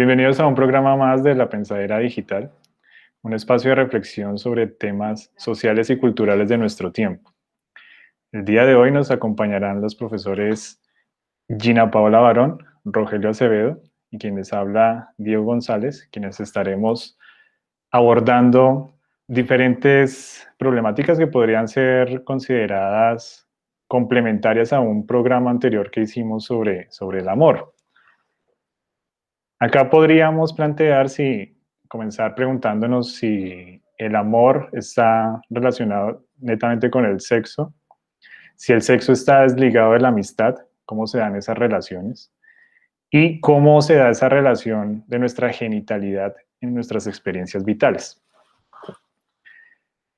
Bienvenidos a un programa más de La Pensadera Digital, un espacio de reflexión sobre temas sociales y culturales de nuestro tiempo. El día de hoy nos acompañarán los profesores Gina Paola Barón, Rogelio Acevedo y quienes habla Diego González, quienes estaremos abordando diferentes problemáticas que podrían ser consideradas complementarias a un programa anterior que hicimos sobre, sobre el amor. Acá podríamos plantear si, comenzar preguntándonos si el amor está relacionado netamente con el sexo, si el sexo está desligado de la amistad, cómo se dan esas relaciones y cómo se da esa relación de nuestra genitalidad en nuestras experiencias vitales.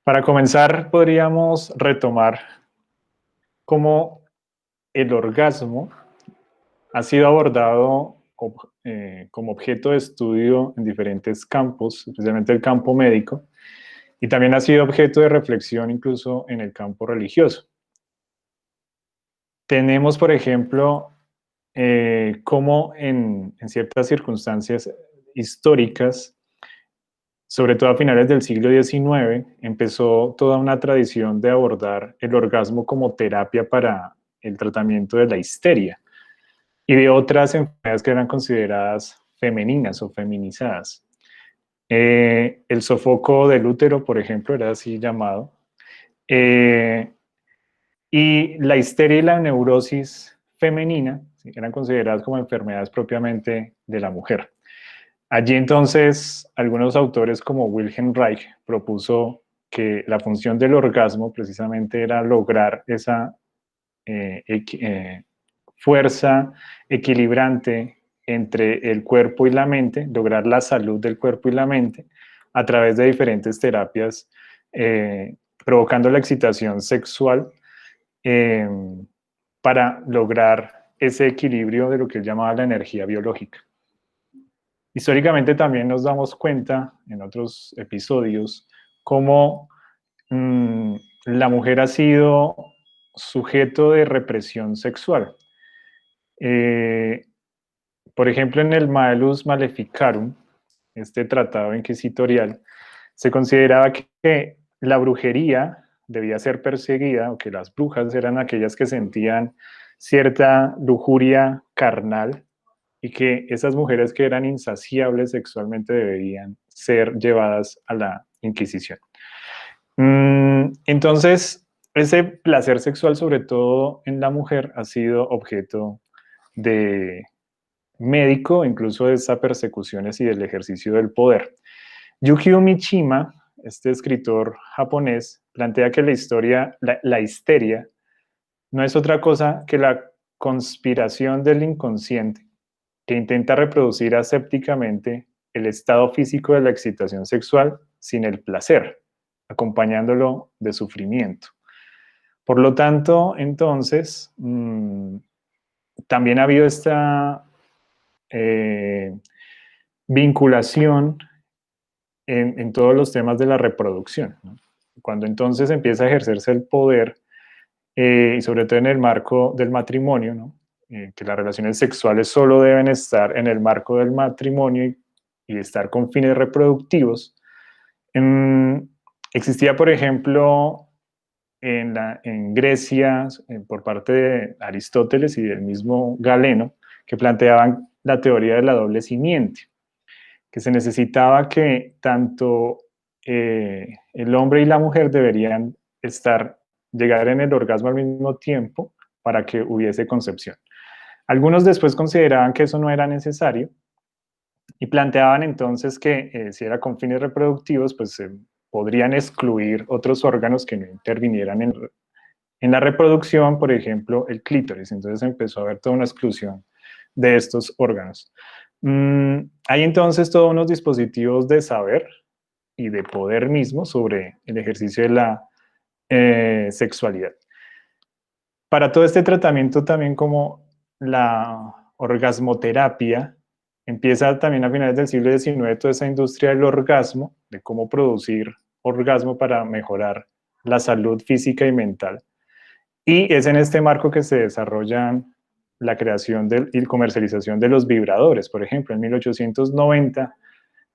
Para comenzar, podríamos retomar cómo el orgasmo ha sido abordado eh, como objeto de estudio en diferentes campos, especialmente el campo médico, y también ha sido objeto de reflexión incluso en el campo religioso. Tenemos, por ejemplo, eh, cómo en, en ciertas circunstancias históricas, sobre todo a finales del siglo XIX, empezó toda una tradición de abordar el orgasmo como terapia para el tratamiento de la histeria y de otras enfermedades que eran consideradas femeninas o feminizadas. Eh, el sofoco del útero, por ejemplo, era así llamado. Eh, y la histeria y la neurosis femenina eran consideradas como enfermedades propiamente de la mujer. Allí entonces algunos autores como Wilhelm Reich propuso que la función del orgasmo precisamente era lograr esa eh, fuerza equilibrante entre el cuerpo y la mente, lograr la salud del cuerpo y la mente a través de diferentes terapias, eh, provocando la excitación sexual eh, para lograr ese equilibrio de lo que él llamaba la energía biológica. Históricamente también nos damos cuenta en otros episodios cómo mm, la mujer ha sido sujeto de represión sexual. Eh, por ejemplo, en el Malus Maleficarum, este tratado inquisitorial, se consideraba que la brujería debía ser perseguida o que las brujas eran aquellas que sentían cierta lujuria carnal y que esas mujeres que eran insaciables sexualmente deberían ser llevadas a la Inquisición. Mm, entonces, ese placer sexual, sobre todo en la mujer, ha sido objeto de médico, incluso de esas persecuciones y del ejercicio del poder. Yukio Mishima, este escritor japonés, plantea que la historia, la, histeria, no es otra cosa que la conspiración del inconsciente que intenta reproducir asépticamente el estado físico de la excitación sexual sin el placer, acompañándolo de sufrimiento. Por lo tanto, entonces, mm, también ha habido esta eh, vinculación en, todos los temas de la reproducción. Cuando entonces empieza a ejercerse el poder, eh, y sobre todo en el marco del matrimonio, eh, que las relaciones sexuales solo deben estar en el marco del matrimonio y, estar con fines reproductivos, existía, por ejemplo, en, Grecia eh, por parte de Aristóteles y del mismo Galeno, que planteaban la teoría de la doble simiente, que se necesitaba que tanto eh, el hombre y la mujer deberían estar, llegar en el orgasmo al mismo tiempo para que hubiese concepción. Algunos después consideraban que eso no era necesario y planteaban entonces que eh, si era con fines reproductivos, pues podrían excluir otros órganos que no intervinieran en, en la reproducción, por ejemplo, el clítoris. Entonces empezó a haber toda una exclusión de estos órganos. Mm, hay entonces todos unos dispositivos de saber y de poder mismo sobre el ejercicio de la eh, sexualidad. Para todo este tratamiento también como la orgasmoterapia empieza también a finales del siglo XIX toda esa industria del orgasmo, de cómo producir orgasmo para mejorar la salud física y mental. Y es en este marco que se desarrollan la creación y comercialización de los vibradores. Por ejemplo, en 1890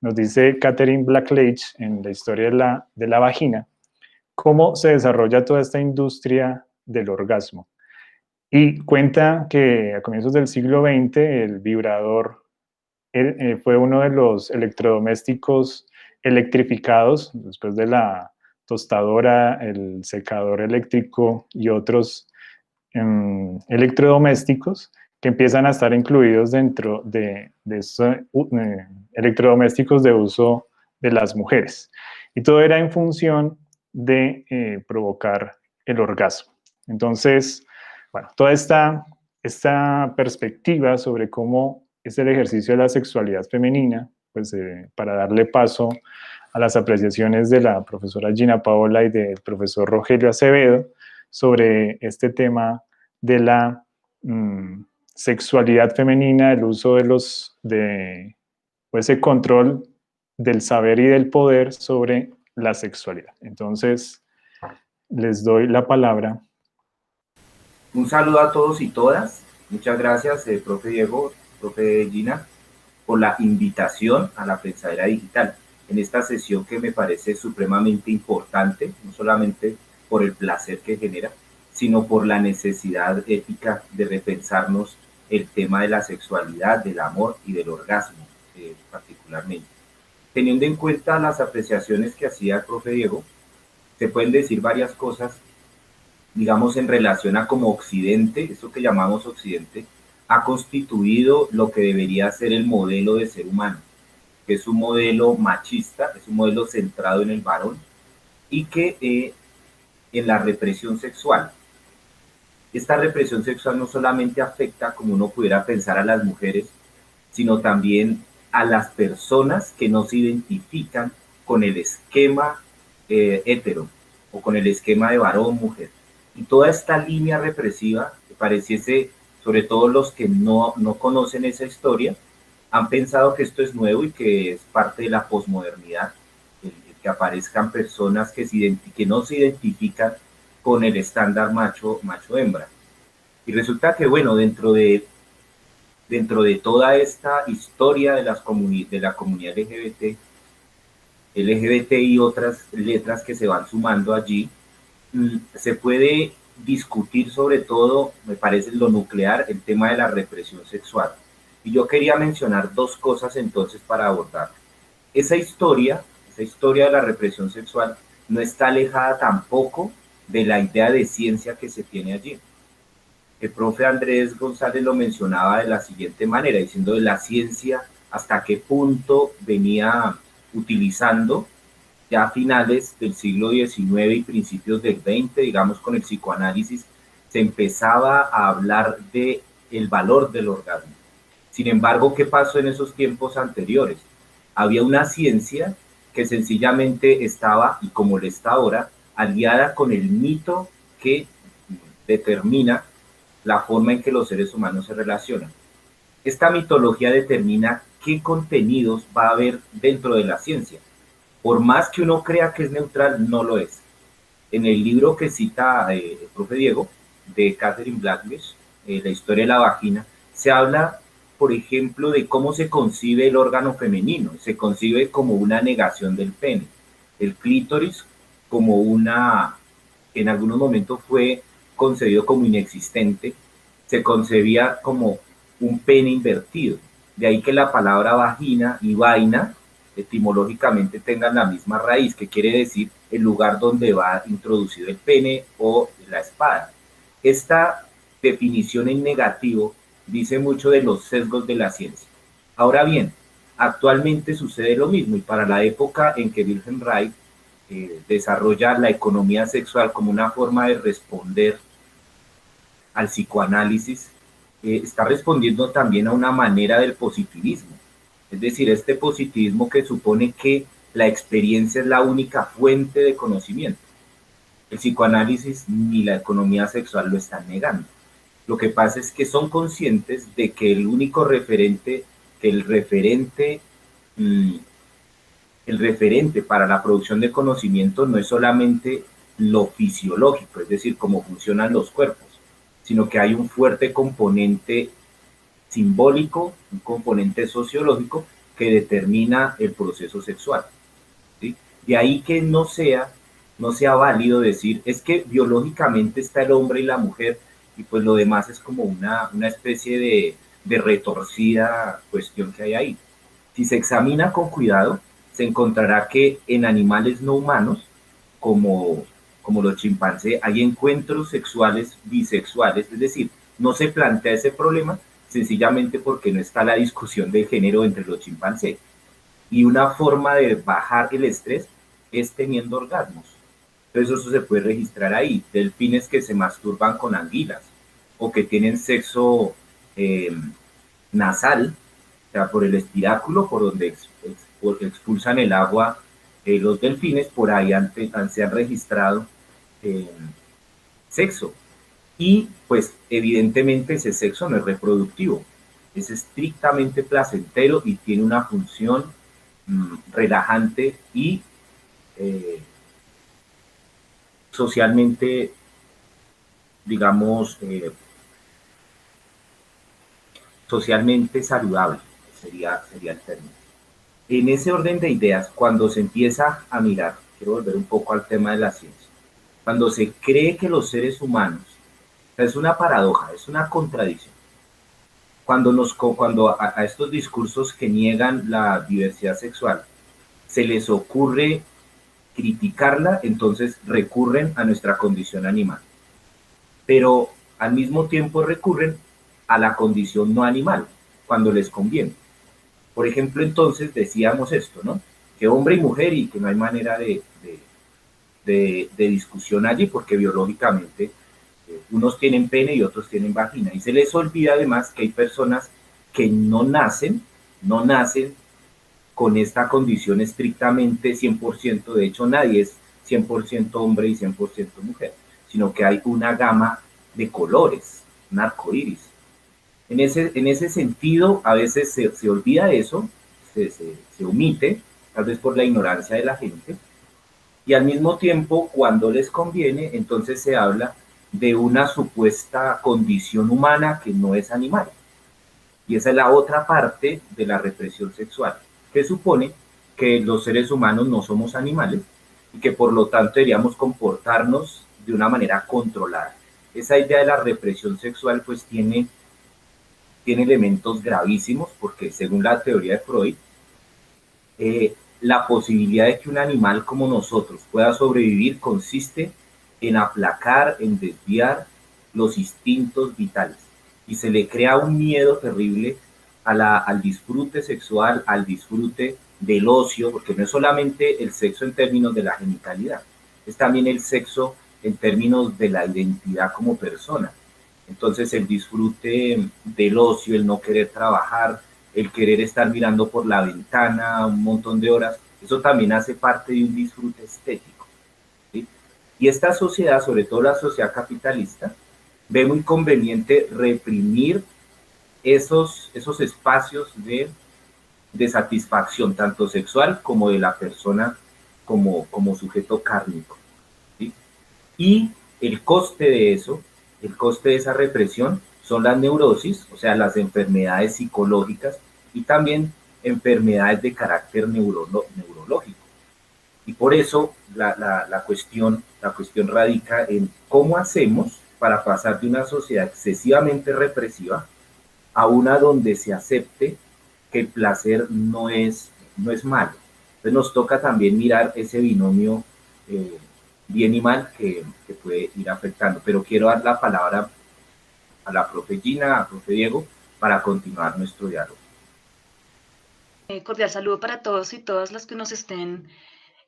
nos dice Catherine Blackledge en la historia de la, de la vagina, cómo se desarrolla toda esta industria del orgasmo. Y cuenta que a comienzos del siglo XX el vibrador eh, fue uno de los electrodomésticos electrificados después de la tostadora, el secador eléctrico y otros em, electrodomésticos que empiezan a estar incluidos dentro de, eh, electrodomésticos de uso de las mujeres. Y todo era en función de eh, provocar el orgasmo. Entonces, bueno, toda esta, esta perspectiva sobre cómo es el ejercicio de la sexualidad femenina, pues eh, para darle paso a las apreciaciones de la profesora Gina Paola y del profesor Rogelio Acevedo sobre este tema de la mm, sexualidad femenina, el uso de los, de ese control del saber y del poder sobre la sexualidad. Entonces, les doy la palabra. Un saludo a todos y todas. Muchas gracias, eh, profe Diego, profe Gina, por la invitación a la pensadera digital en esta sesión que me parece supremamente importante, no solamente por el placer que genera, sino por la necesidad ética de repensarnos el tema de la sexualidad, del amor y del orgasmo eh, particularmente. Teniendo en cuenta las apreciaciones que hacía el profe Diego, se pueden decir varias cosas, digamos, en relación a cómo Occidente, eso que llamamos Occidente, ha constituido lo que debería ser el modelo de ser humano que es un modelo machista, es un modelo centrado en el varón y que eh, en la represión sexual. Esta represión sexual no solamente afecta, como uno pudiera pensar, a las mujeres, sino también a las personas que no se identifican con el esquema eh, hetero o con el esquema de varón-mujer. Y toda esta línea represiva, que pareciese, sobre todo los que no, no conocen esa historia, han pensado que esto es nuevo y que es parte de la posmodernidad, que aparezcan personas que, se que no se identifican con el estándar macho, macho hembra. Y resulta que, bueno, dentro de, dentro de toda esta historia de, las de la comunidad LGBT, LGBT y otras letras que se van sumando allí, mm, se puede discutir sobre todo, me parece lo nuclear, el tema de la represión sexual y yo quería mencionar dos cosas entonces para abordar. Esa historia, esa historia de la represión sexual, no está alejada tampoco de la idea de ciencia que se tiene allí. El profe Andrés González lo mencionaba de la siguiente manera, diciendo de la ciencia hasta qué punto venía utilizando ya a finales del siglo XIX y principios del XX, digamos con el psicoanálisis, se empezaba a hablar de el valor del orgasmo sin embargo, ¿qué pasó en esos tiempos anteriores? Había una ciencia que sencillamente estaba, y como lo está ahora, aliada con el mito que determina la forma en que los seres humanos se relacionan. Esta mitología determina qué contenidos va a haber dentro de la ciencia. Por más que uno crea que es neutral, no lo es. En el libro que cita eh, el profe Diego, de Catherine Blackledge, eh, La historia de la vagina, se habla por ejemplo, de cómo se concibe el órgano femenino. Se concibe como una negación del pene. El clítoris como una, en algunos momentos fue concebido como inexistente, se concebía como un pene invertido. De ahí que la palabra vagina y vaina etimológicamente tengan la misma raíz, que quiere decir el lugar donde va introducido el pene o la espada. Esta definición en negativo dice mucho de los sesgos de la ciencia. Ahora bien, actualmente sucede lo mismo y para la época en que Wilhelm Reich eh, desarrolla la economía sexual como una forma de responder al psicoanálisis, eh, está respondiendo también a una manera del positivismo. Es decir, este positivismo que supone que la experiencia es la única fuente de conocimiento. El psicoanálisis ni la economía sexual lo están negando. Lo que pasa es que son conscientes de que el único referente, que el referente, mm, el referente para la producción de conocimiento no es solamente lo fisiológico, es decir, cómo funcionan los cuerpos, sino que hay un fuerte componente simbólico, un componente sociológico que determina el proceso sexual. ¿sí? De ahí que no sea, no sea válido decir, es que biológicamente está el hombre y la mujer, y pues lo demás es como una, una especie de, de retorcida cuestión que hay ahí. Si se examina con cuidado, se encontrará que en animales no humanos, como, como los chimpancés, hay encuentros sexuales bisexuales, es decir, no se plantea ese problema sencillamente porque no está la discusión de género entre los chimpancés. Y una forma de bajar el estrés es teniendo orgasmos. Entonces eso se puede registrar ahí. Delfines que se masturban con anguilas o que tienen sexo eh, nasal, o sea, por el espiráculo, por donde expulsan el agua eh, los delfines, por ahí han, se han registrado eh, sexo. Y pues evidentemente ese sexo no es reproductivo, es estrictamente placentero y tiene una función mm, relajante y eh, socialmente, digamos, socialmente saludable, sería, sería el término. En ese orden de ideas, cuando se empieza a mirar, quiero volver un poco al tema de la ciencia, cuando se cree que los seres humanos, es una paradoja, es una contradicción. Cuando, nos, cuando a, estos discursos que niegan la diversidad sexual se les ocurre criticarla, entonces recurren a nuestra condición animal. Pero al mismo tiempo recurren a la condición no animal, cuando les conviene. Por ejemplo, entonces decíamos esto, ¿no? Que hombre y mujer y que no hay manera de, de, discusión allí porque biológicamente unos tienen pene y otros tienen vagina. Y se les olvida además que hay personas que no nacen, no nacen con esta condición estrictamente 100%, de hecho nadie es 100% hombre y 100% mujer, sino que hay una gama de colores, un arco iris. En ese, en ese sentido, a veces se, se olvida eso, se, se, omite, tal vez por la ignorancia de la gente, y al mismo tiempo, cuando les conviene, entonces se habla de una supuesta condición humana que no es animal. Y esa es la otra parte de la represión sexual, que supone que los seres humanos no somos animales y que por lo tanto deberíamos comportarnos de una manera controlada. Esa idea de la represión sexual pues tiene tiene elementos gravísimos porque según la teoría de Freud, eh, la posibilidad de que un animal como nosotros pueda sobrevivir consiste en aplacar, en desviar los instintos vitales y se le crea un miedo terrible al disfrute sexual, al disfrute del ocio, porque no es solamente el sexo en términos de la genitalidad, es también el sexo en términos de la identidad como persona. Entonces el disfrute del ocio, el no querer trabajar, el querer estar mirando por la ventana un montón de horas, eso también hace parte de un disfrute estético. Y esta sociedad, sobre todo la sociedad capitalista, ve muy conveniente reprimir esos, esos espacios de, de satisfacción, tanto sexual como de la persona como, como sujeto cárnico. Y el coste de eso el coste de esa represión son las neurosis, o sea, las enfermedades psicológicas y también enfermedades de carácter neurológico. Y por eso la, cuestión, la cuestión radica en cómo hacemos para pasar de una sociedad excesivamente represiva a una donde se acepte que el placer no es, no es malo. Entonces nos toca también mirar ese binomio eh, bien y mal que, puede ir afectando. Pero quiero dar la palabra a la profe Gina, a profe Diego, para continuar nuestro diálogo. Eh, cordial saludo para todos y todas las que nos estén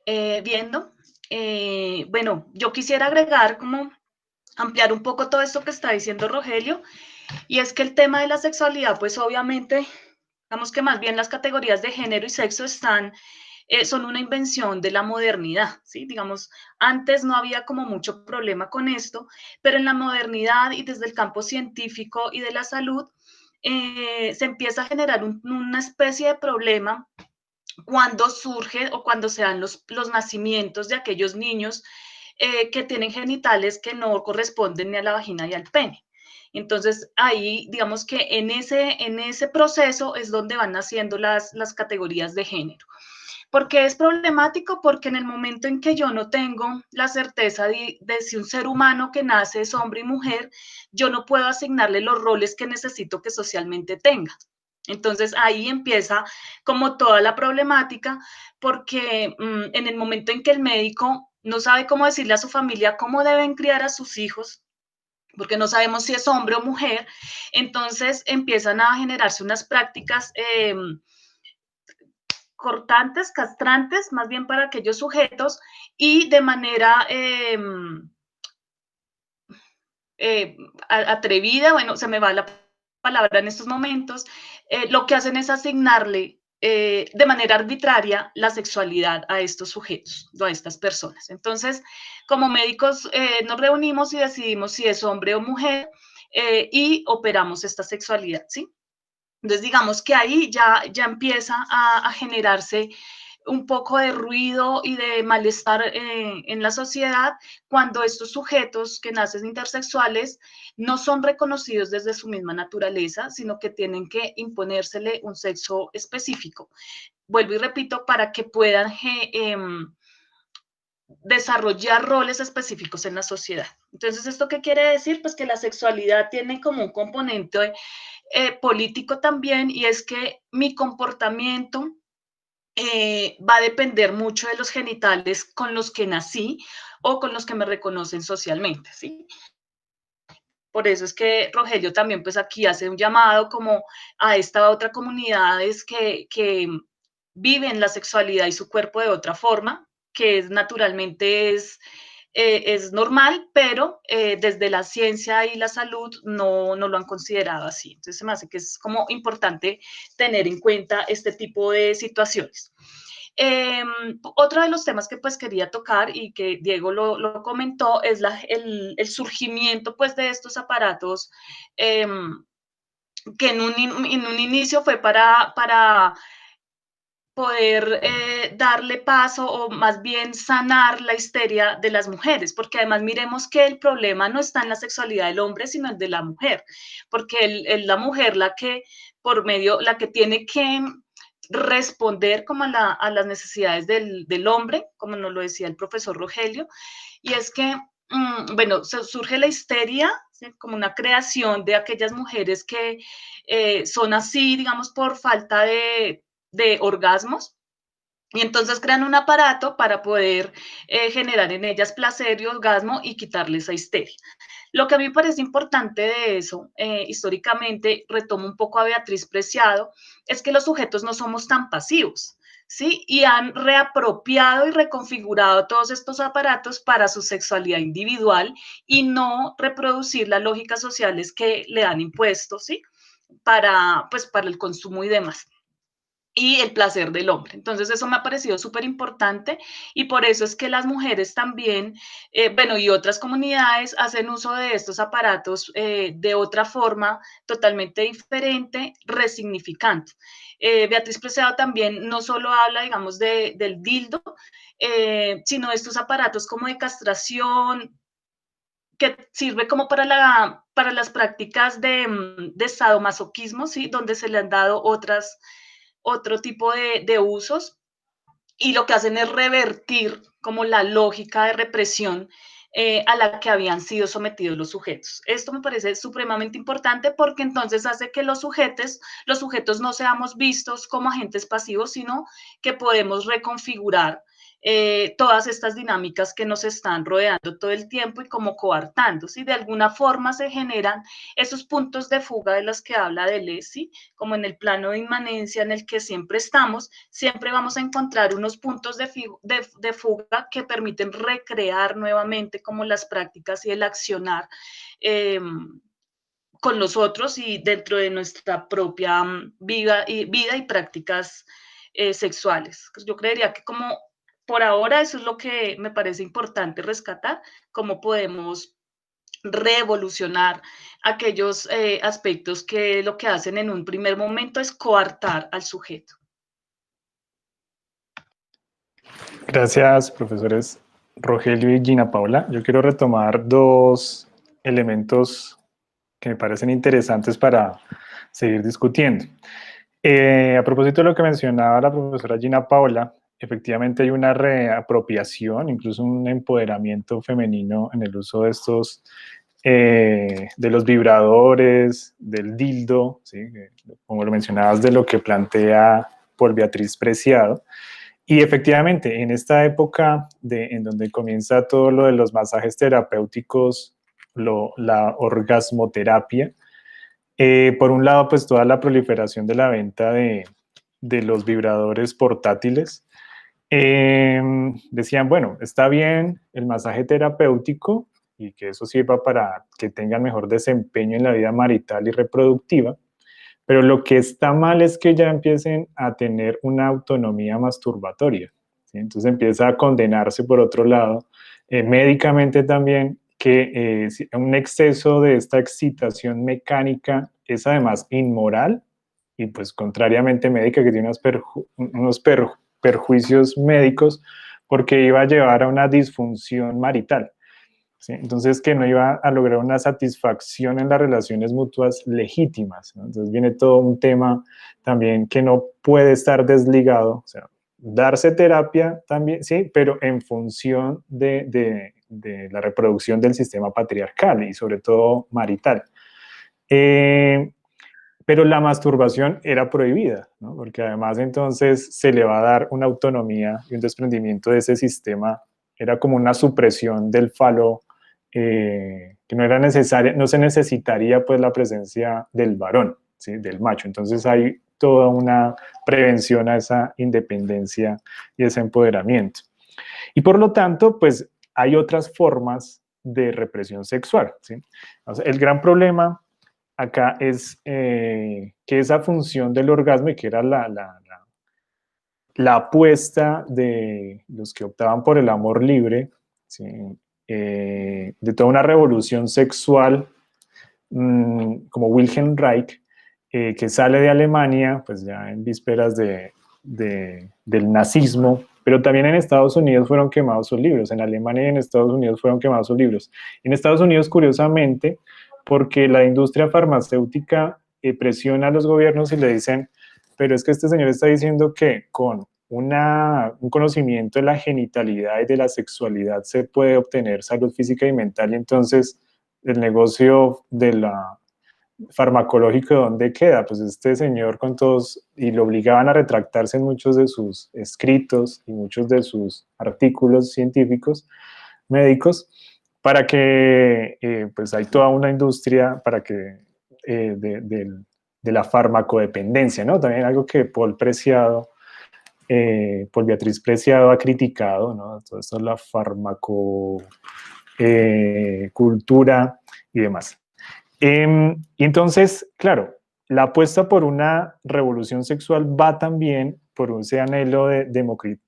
eh, viendo. Eh, bueno, yo quisiera agregar como ampliar un poco todo esto que está diciendo Rogelio, y es que el tema de la sexualidad, pues obviamente, digamos que más bien las categorías de género y sexo están eh, son una invención de la modernidad, ¿sí? Digamos, antes no había como mucho problema con esto, pero en la modernidad y desde el campo científico y de la salud, se empieza a generar una especie de problema cuando surge o cuando se dan los, los nacimientos de aquellos niños eh, que tienen genitales que no corresponden ni a la vagina ni al pene. Entonces, ahí, digamos que en ese, en ese proceso es donde van naciendo las, las categorías de género. ¿Por qué es problemático? Porque en el momento en que yo no tengo la certeza de, de, si un ser humano que nace es hombre y mujer, yo no puedo asignarle los roles que necesito que socialmente tenga. Entonces ahí empieza como toda la problemática, porque mmm, en el momento en que el médico no sabe cómo decirle a su familia cómo deben criar a sus hijos, porque no sabemos si es hombre o mujer, entonces empiezan a generarse unas prácticas eh, cortantes, castrantes, más bien para aquellos sujetos, y de manera eh, eh, atrevida, bueno, se me va la en estos momentos, eh, lo que hacen es asignarle eh, de manera arbitraria la sexualidad a estos sujetos, a estas personas. Entonces, como médicos eh, nos reunimos y decidimos si es hombre o mujer y operamos esta sexualidad, ¿sí? Entonces, digamos que ahí ya, ya empieza a generarse un poco de ruido y de malestar eh, en la sociedad cuando estos sujetos que nacen intersexuales no son reconocidos desde su misma naturaleza, sino que tienen que imponérsele un sexo específico. Vuelvo y repito, para que puedan eh, desarrollar roles específicos en la sociedad. Entonces, ¿esto qué quiere decir? Pues que la sexualidad tiene como un componente eh, político también y es que mi comportamiento eh, va a depender mucho de los genitales con los que nací o con los que me reconocen socialmente, ¿sí? Por eso es que Rogelio también pues aquí hace un llamado como a esta otra comunidades que, que viven la sexualidad y su cuerpo de otra forma, que naturalmente es eh, es normal, pero eh, desde la ciencia y la salud no, no, lo han considerado así. Entonces, me hace que es como importante tener en cuenta este tipo de situaciones. Eh, otro de los temas que pues quería tocar y que Diego lo, lo comentó es la, el, el, surgimiento pues de estos aparatos eh, que en un, en un, inicio fue para, para poder eh, darle paso o más bien sanar la histeria de las mujeres, porque además miremos que el problema no está en la sexualidad del hombre, sino el de la mujer, porque es la mujer la que por medio, la que tiene que responder como a, la, a las necesidades del, del, hombre, como nos lo decía el profesor Rogelio, y es que, mmm, bueno, surge la histeria como una creación de aquellas mujeres que eh, son así, digamos, por falta de de orgasmos. Y entonces crean un aparato para poder eh, generar en ellas placer y orgasmo y quitarles esa histeria. Lo que a mí me parece importante de eso, eh, históricamente, retomo un poco a Beatriz Preciado, es que los sujetos no somos tan pasivos. ¿Sí? Y han reapropiado y reconfigurado todos estos aparatos para su sexualidad individual y no reproducir las lógicas sociales que le han impuesto, ¿sí? Para, pues, para el consumo y demás y el placer del hombre. Entonces eso me ha parecido súper importante y por eso es que las mujeres también, eh, bueno, y otras comunidades hacen uso de estos aparatos eh, de otra forma totalmente diferente, resignificante. Eh, Beatriz Preciado también no solo habla, digamos, de, del dildo, eh, sino de estos aparatos como de castración, que sirve como para, la, para las prácticas de, mm, de sadomasoquismo, ¿sí? donde se le han dado otras otro tipo de, de usos y lo que hacen es revertir como la lógica de represión eh, a la que habían sido sometidos los sujetos. Esto me parece supremamente importante porque entonces hace que los sujetos, los sujetos no seamos vistos como agentes pasivos, sino que podemos reconfigurar eh, todas estas dinámicas que nos están rodeando todo el tiempo y como coartando, si de alguna forma se generan esos puntos de fuga de los que habla Deleuze, como en el plano de inmanencia en el que siempre estamos, siempre vamos a encontrar unos puntos de, de, de fuga que permiten recrear nuevamente como las prácticas y el accionar eh, con los otros y dentro de nuestra propia mm, vida y, vida y prácticas eh, sexuales. Yo creería que como por ahora eso es lo que me parece importante rescatar, cómo podemos revolucionar aquellos eh, aspectos que lo que hacen en un primer momento es coartar al sujeto. Gracias, profesores Rogelio y Gina Paula. Yo quiero retomar dos elementos que me parecen interesantes para seguir discutiendo. Eh, a propósito de lo que mencionaba la profesora Gina Paola, efectivamente hay una reapropiación, incluso un empoderamiento femenino en el uso de estos, eh, de los vibradores, del dildo, como lo mencionabas, de lo que plantea por Beatriz Preciado. Y efectivamente, en esta época de, en donde comienza todo lo de los masajes terapéuticos, la orgasmoterapia, eh, por un lado, pues toda la proliferación de la venta de, de los vibradores portátiles, Em, decían, bueno, está bien el masaje terapéutico y que eso sirva para que tengan mejor desempeño en la vida marital y reproductiva, pero lo que está mal es que ya empiecen a tener una autonomía masturbatoria. Entonces empieza a condenarse por otro lado, eh, médicamente también, que eh, un exceso de esta excitación mecánica es además inmoral y pues contrariamente médica que tiene unos, unos perjuicios médicos porque iba a llevar a una disfunción marital. Entonces, que no iba a lograr una satisfacción en las relaciones mutuas legítimas. Entonces, viene todo un tema también que no puede estar desligado. O sea, darse terapia también, sí, pero en función de la reproducción del sistema patriarcal y sobre todo marital. Eh, pero la masturbación era prohibida, ¿no? porque además entonces se le va a dar una autonomía y un desprendimiento de ese sistema, era como una supresión del falo eh, que no era necesaria, no se necesitaría pues la presencia del varón, ¿sí? del macho, entonces hay toda una prevención a esa independencia y ese empoderamiento. Y por lo tanto, pues hay otras formas de represión sexual. ¿sí? el gran problema acá es eh, que esa función del orgasmo que era la, la, apuesta de los que optaban por el amor libre, eh, de toda una revolución sexual mm, como Wilhelm Reich, eh, que sale de Alemania, pues ya en vísperas de, del nazismo, pero también en Estados Unidos fueron quemados sus libros, en Alemania y en Estados Unidos fueron quemados sus libros. En Estados Unidos, curiosamente, porque la industria farmacéutica eh, presiona a los gobiernos y le dicen, pero es que este señor está diciendo que con una, un conocimiento de la genitalidad y de la sexualidad se puede obtener salud física y mental y entonces el negocio de la farmacológico, ¿dónde queda? Pues este señor con todos, y lo obligaban a retractarse en muchos de sus escritos y muchos de sus artículos científicos, médicos, para que eh, pues hay toda una industria para que eh, de, la farmacodependencia, ¿no? También algo que Paul Preciado, eh, Paul Beatriz Preciado ha criticado, ¿no? Todo esto es la farmacocultura y demás. Em, y entonces, claro, la apuesta por una revolución sexual va también por ese anhelo de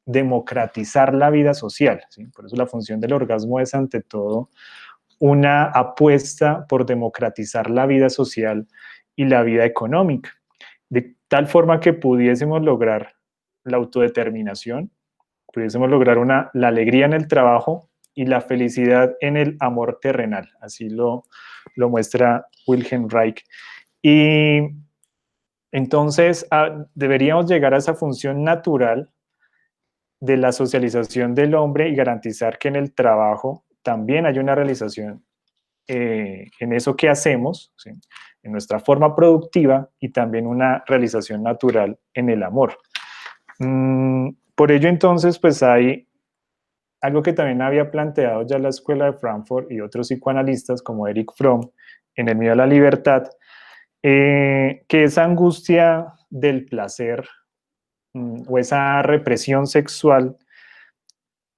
democratizar la vida social. Por eso la función del orgasmo es ante todo una apuesta por democratizar la vida social y la vida económica, de tal forma que pudiésemos lograr la autodeterminación, pudiésemos lograr la alegría en el trabajo y la felicidad en el amor terrenal. Así lo, lo muestra Wilhelm Reich. Y entonces, ah, deberíamos llegar a esa función natural de la socialización del hombre y garantizar que en el trabajo también hay una realización eh, en eso que hacemos, en nuestra forma productiva y también una realización natural en el amor. Mm, por ello entonces, pues hay algo que también había planteado ya la Escuela de Frankfurt y otros psicoanalistas como Eric Fromm en El miedo a la libertad, eh, que esa angustia del placer mm, o esa represión sexual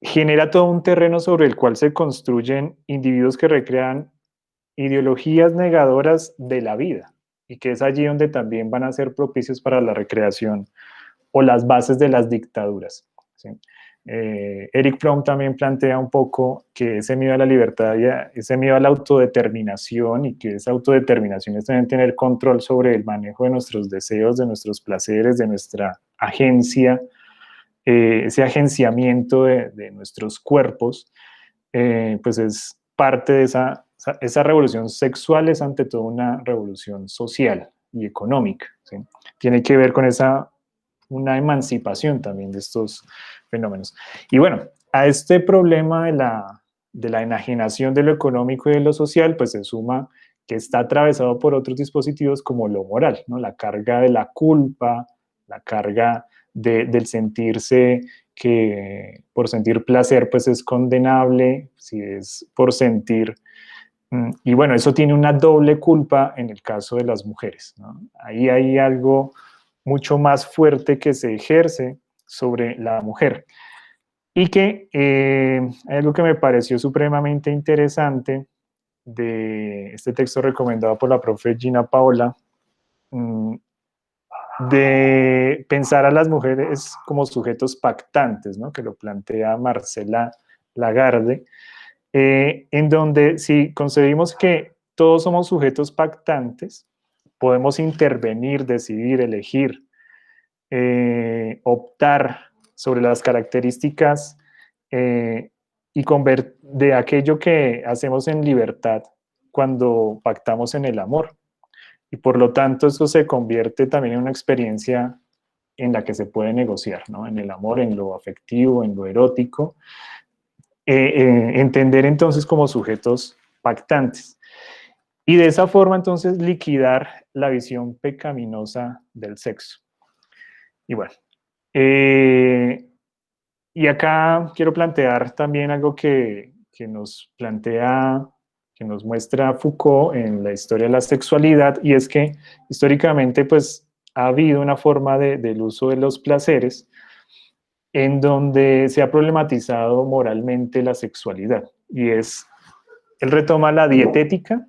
genera todo un terreno sobre el cual se construyen individuos que recrean ideologías negadoras de la vida y que es allí donde también van a ser propicios para la recreación o las bases de las dictaduras. Eh, Eric Fromm también plantea un poco que ese miedo a la libertad, y ese miedo a la autodeterminación y que esa autodeterminación es también tener control sobre el manejo de nuestros deseos, de nuestros placeres, de nuestra agencia, eh, ese agenciamiento de, nuestros cuerpos, eh, pues es parte de esa esa, revolución sexual es ante todo una revolución social y económica. Tiene que ver con esa, una emancipación también de estos fenómenos. Y bueno, a este problema de la, de la enajenación de lo económico y de lo social, pues se suma que está atravesado por otros dispositivos como lo moral, ¿no? la carga de la culpa, la carga del sentirse que por sentir placer pues es condenable, si es por sentir... Mm, y bueno, eso tiene una doble culpa en el caso de las mujeres. Ahí hay algo mucho más fuerte que se ejerce sobre la mujer. Y que eh, hay que me pareció supremamente interesante de este texto recomendado por la profe Gina Paola, mm, de pensar a las mujeres como sujetos pactantes, ¿no? que lo plantea Marcela Lagarde, eh, en donde si concebimos que todos somos sujetos pactantes, podemos intervenir, decidir, elegir, eh, optar sobre las características eh, y de aquello que hacemos en libertad cuando pactamos en el amor. Y por lo tanto, eso se convierte también en una experiencia en la que se puede negociar, ¿no? En el amor, en lo afectivo, en lo erótico. Eh, eh, entender entonces como sujetos pactantes. Y de esa forma entonces liquidar la visión pecaminosa del sexo. Y bueno, eh, y acá quiero plantear también algo que, que nos plantea que nos muestra Foucault en la historia de la sexualidad, y es que históricamente pues ha habido una forma de, del uso de los placeres en donde se ha problematizado moralmente la sexualidad, y es, él retoma la dietética,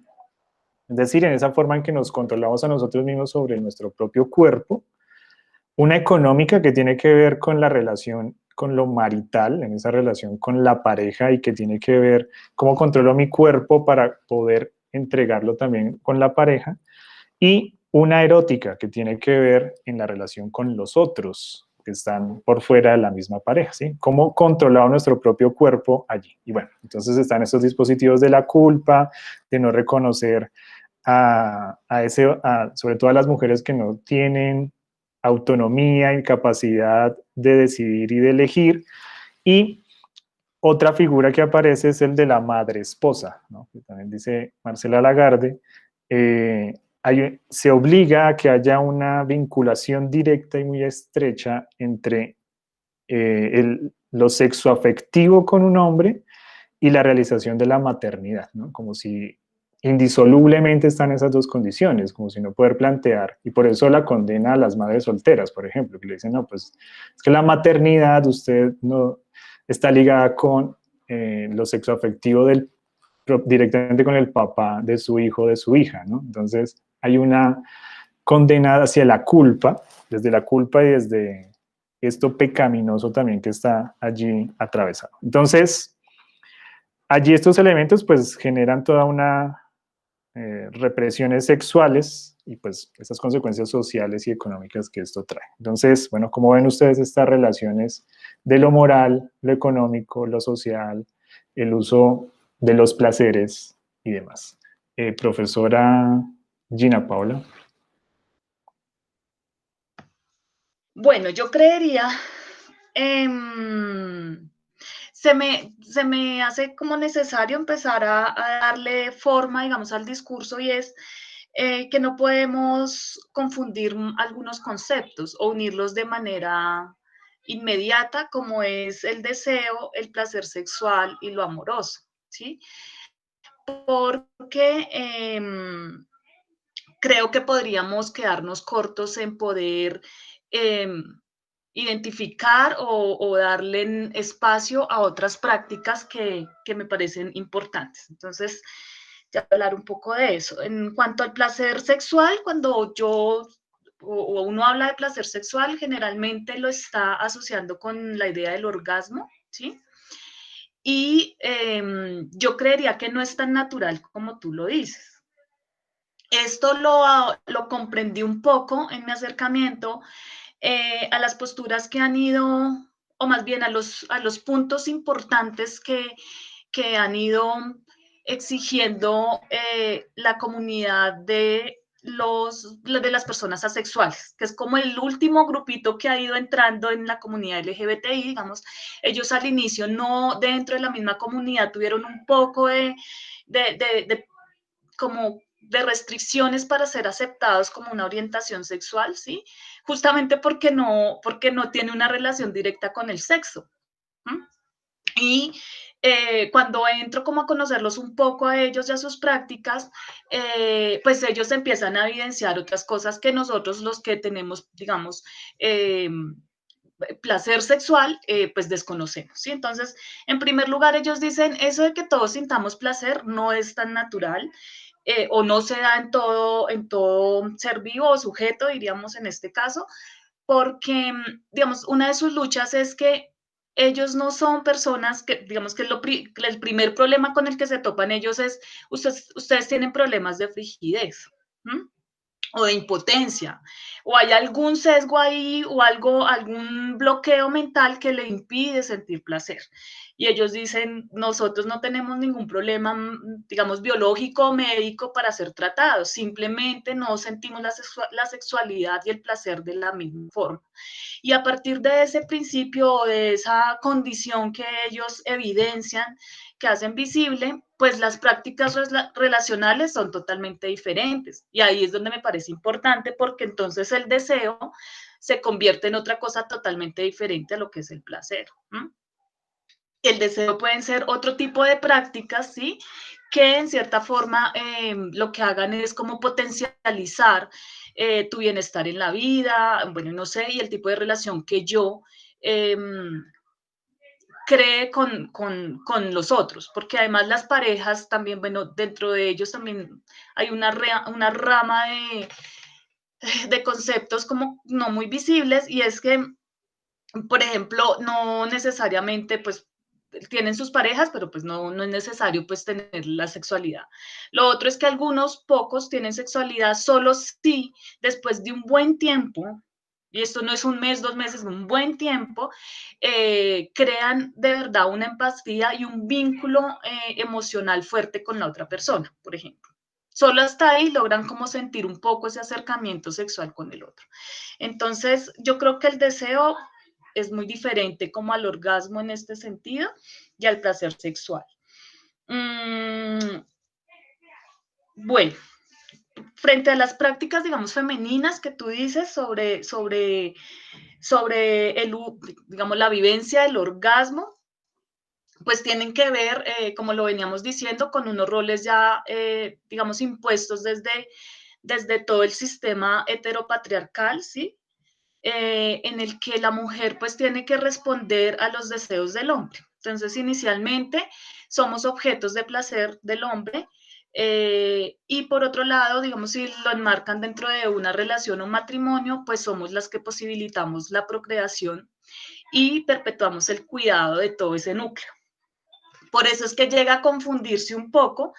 es decir, en esa forma en que nos controlamos a nosotros mismos sobre nuestro propio cuerpo, una económica que tiene que ver con la relación con lo marital, en esa relación con la pareja y que tiene que ver cómo controlo mi cuerpo para poder entregarlo también con la pareja. Y una erótica que tiene que ver en la relación con los otros que están por fuera de la misma pareja, ¿sí? Cómo controlar nuestro propio cuerpo allí. Y bueno, entonces están esos dispositivos de la culpa, de no reconocer a, ese, sobre todo a las mujeres que no tienen autonomía y capacidad de decidir y de elegir. Y otra figura que aparece es el de la madre esposa, ¿no? que también dice Marcela Lagarde, eh, se obliga a que haya una vinculación directa y muy estrecha entre eh, el, lo sexoafectivo con un hombre y la realización de la maternidad, como si indisolublemente están esas dos condiciones, como si no poder plantear, y por eso la condena a las madres solteras, por ejemplo, que le dicen, no, pues es que la maternidad usted no está ligada con eh, lo sexoafectivo del, directamente con el papá de su hijo de su hija, ¿no? Entonces hay una condena hacia la culpa, desde la culpa y desde esto pecaminoso también que está allí atravesado. Entonces, allí estos elementos pues generan toda una eh, represiones sexuales y pues esas consecuencias sociales y económicas que esto trae. Entonces, bueno, ¿cómo ven ustedes estas relaciones de lo moral, lo económico, lo social, el uso de los placeres y demás? Eh, profesora Gina Paula. Bueno, yo creería... Em, se me, se me hace como necesario empezar a, darle forma, digamos, al discurso y es eh, que no podemos confundir algunos conceptos o unirlos de manera inmediata como es el deseo, el placer sexual y lo amoroso, ¿sí? Porque em, creo que podríamos quedarnos cortos en poder em, identificar o, darle espacio a otras prácticas que, me parecen importantes. Entonces, ya hablar un poco de eso. En cuanto al placer sexual, cuando yo o, uno habla de placer sexual, generalmente lo está asociando con la idea del orgasmo, ¿sí? Y em, yo creería que no es tan natural como tú lo dices. Esto lo, lo comprendí un poco en mi acercamiento eh, a las posturas que han ido, o más bien a los, a los puntos importantes que, que han ido exigiendo eh, la comunidad de los, de las personas asexuales, que es como el último grupito que ha ido entrando en la comunidad LGBTI, digamos, ellos al inicio no dentro de la misma comunidad tuvieron un poco de, de, de, como de restricciones para ser aceptados como una orientación sexual, ¿sí? Justamente porque no, porque no tiene una relación directa con el sexo. Y eh, cuando entro como a conocerlos un poco a ellos y a sus prácticas, eh, pues ellos empiezan a evidenciar otras cosas que nosotros los que tenemos, digamos, eh, placer sexual, pues desconocemos. ¿sí? Entonces, en primer lugar, ellos dicen, eso de que todos sintamos placer no es tan natural. O no se da en todo, en todo ser vivo o sujeto, diríamos en este caso, porque, digamos, una de sus luchas es que ellos no son personas que, digamos que el primer problema con el que se topan ellos es, ustedes, ustedes tienen problemas de frigidez o de impotencia, o hay algún sesgo ahí o algo, algún bloqueo mental que le impide sentir placer y ellos dicen, nosotros no tenemos ningún problema, mm, digamos, biológico o médico para ser tratados, simplemente no sentimos la, la, sexualidad y el placer de la misma forma. Y a partir de ese principio, de esa condición que ellos evidencian, que hacen visible, pues las prácticas relacionales son totalmente diferentes. Y ahí es donde me parece importante porque entonces el deseo se convierte en otra cosa totalmente diferente a lo que es el placer el deseo pueden ser otro tipo de prácticas, ¿sí? Que en cierta forma em, lo que hagan es como potencializar eh, tu bienestar en la vida, bueno, no sé, y el tipo de relación que yo em, cree con, los otros, porque además las parejas también, bueno, dentro de ellos también hay una, una rama de, de conceptos como no muy visibles y es que, por ejemplo, no necesariamente, pues tienen sus parejas, pero pues no, no es necesario pues tener la sexualidad. Lo otro es que algunos pocos tienen sexualidad solo si después de un buen tiempo, y esto no es un mes, dos meses, un buen tiempo, eh, crean de verdad una empatía y un vínculo eh, emocional fuerte con la otra persona, por ejemplo. Solo hasta ahí logran como sentir un poco ese acercamiento sexual con el otro. Entonces, yo creo que el deseo es muy diferente como al orgasmo en este sentido y al placer sexual. Mm, bueno, frente a las prácticas, digamos, femeninas que tú dices sobre, sobre, sobre el, digamos, la vivencia del orgasmo, pues tienen que ver, eh, como lo veníamos diciendo, con unos roles ya, eh, digamos, impuestos desde, desde todo el sistema heteropatriarcal, ¿sí? Eh, en el que la mujer pues tiene que responder a los deseos del hombre. Entonces, inicialmente somos objetos de placer del hombre eh, y por otro lado, digamos, si lo enmarcan dentro de una relación o matrimonio, pues somos las que posibilitamos la procreación y perpetuamos el cuidado de todo ese núcleo. Por eso es que llega a confundirse un poco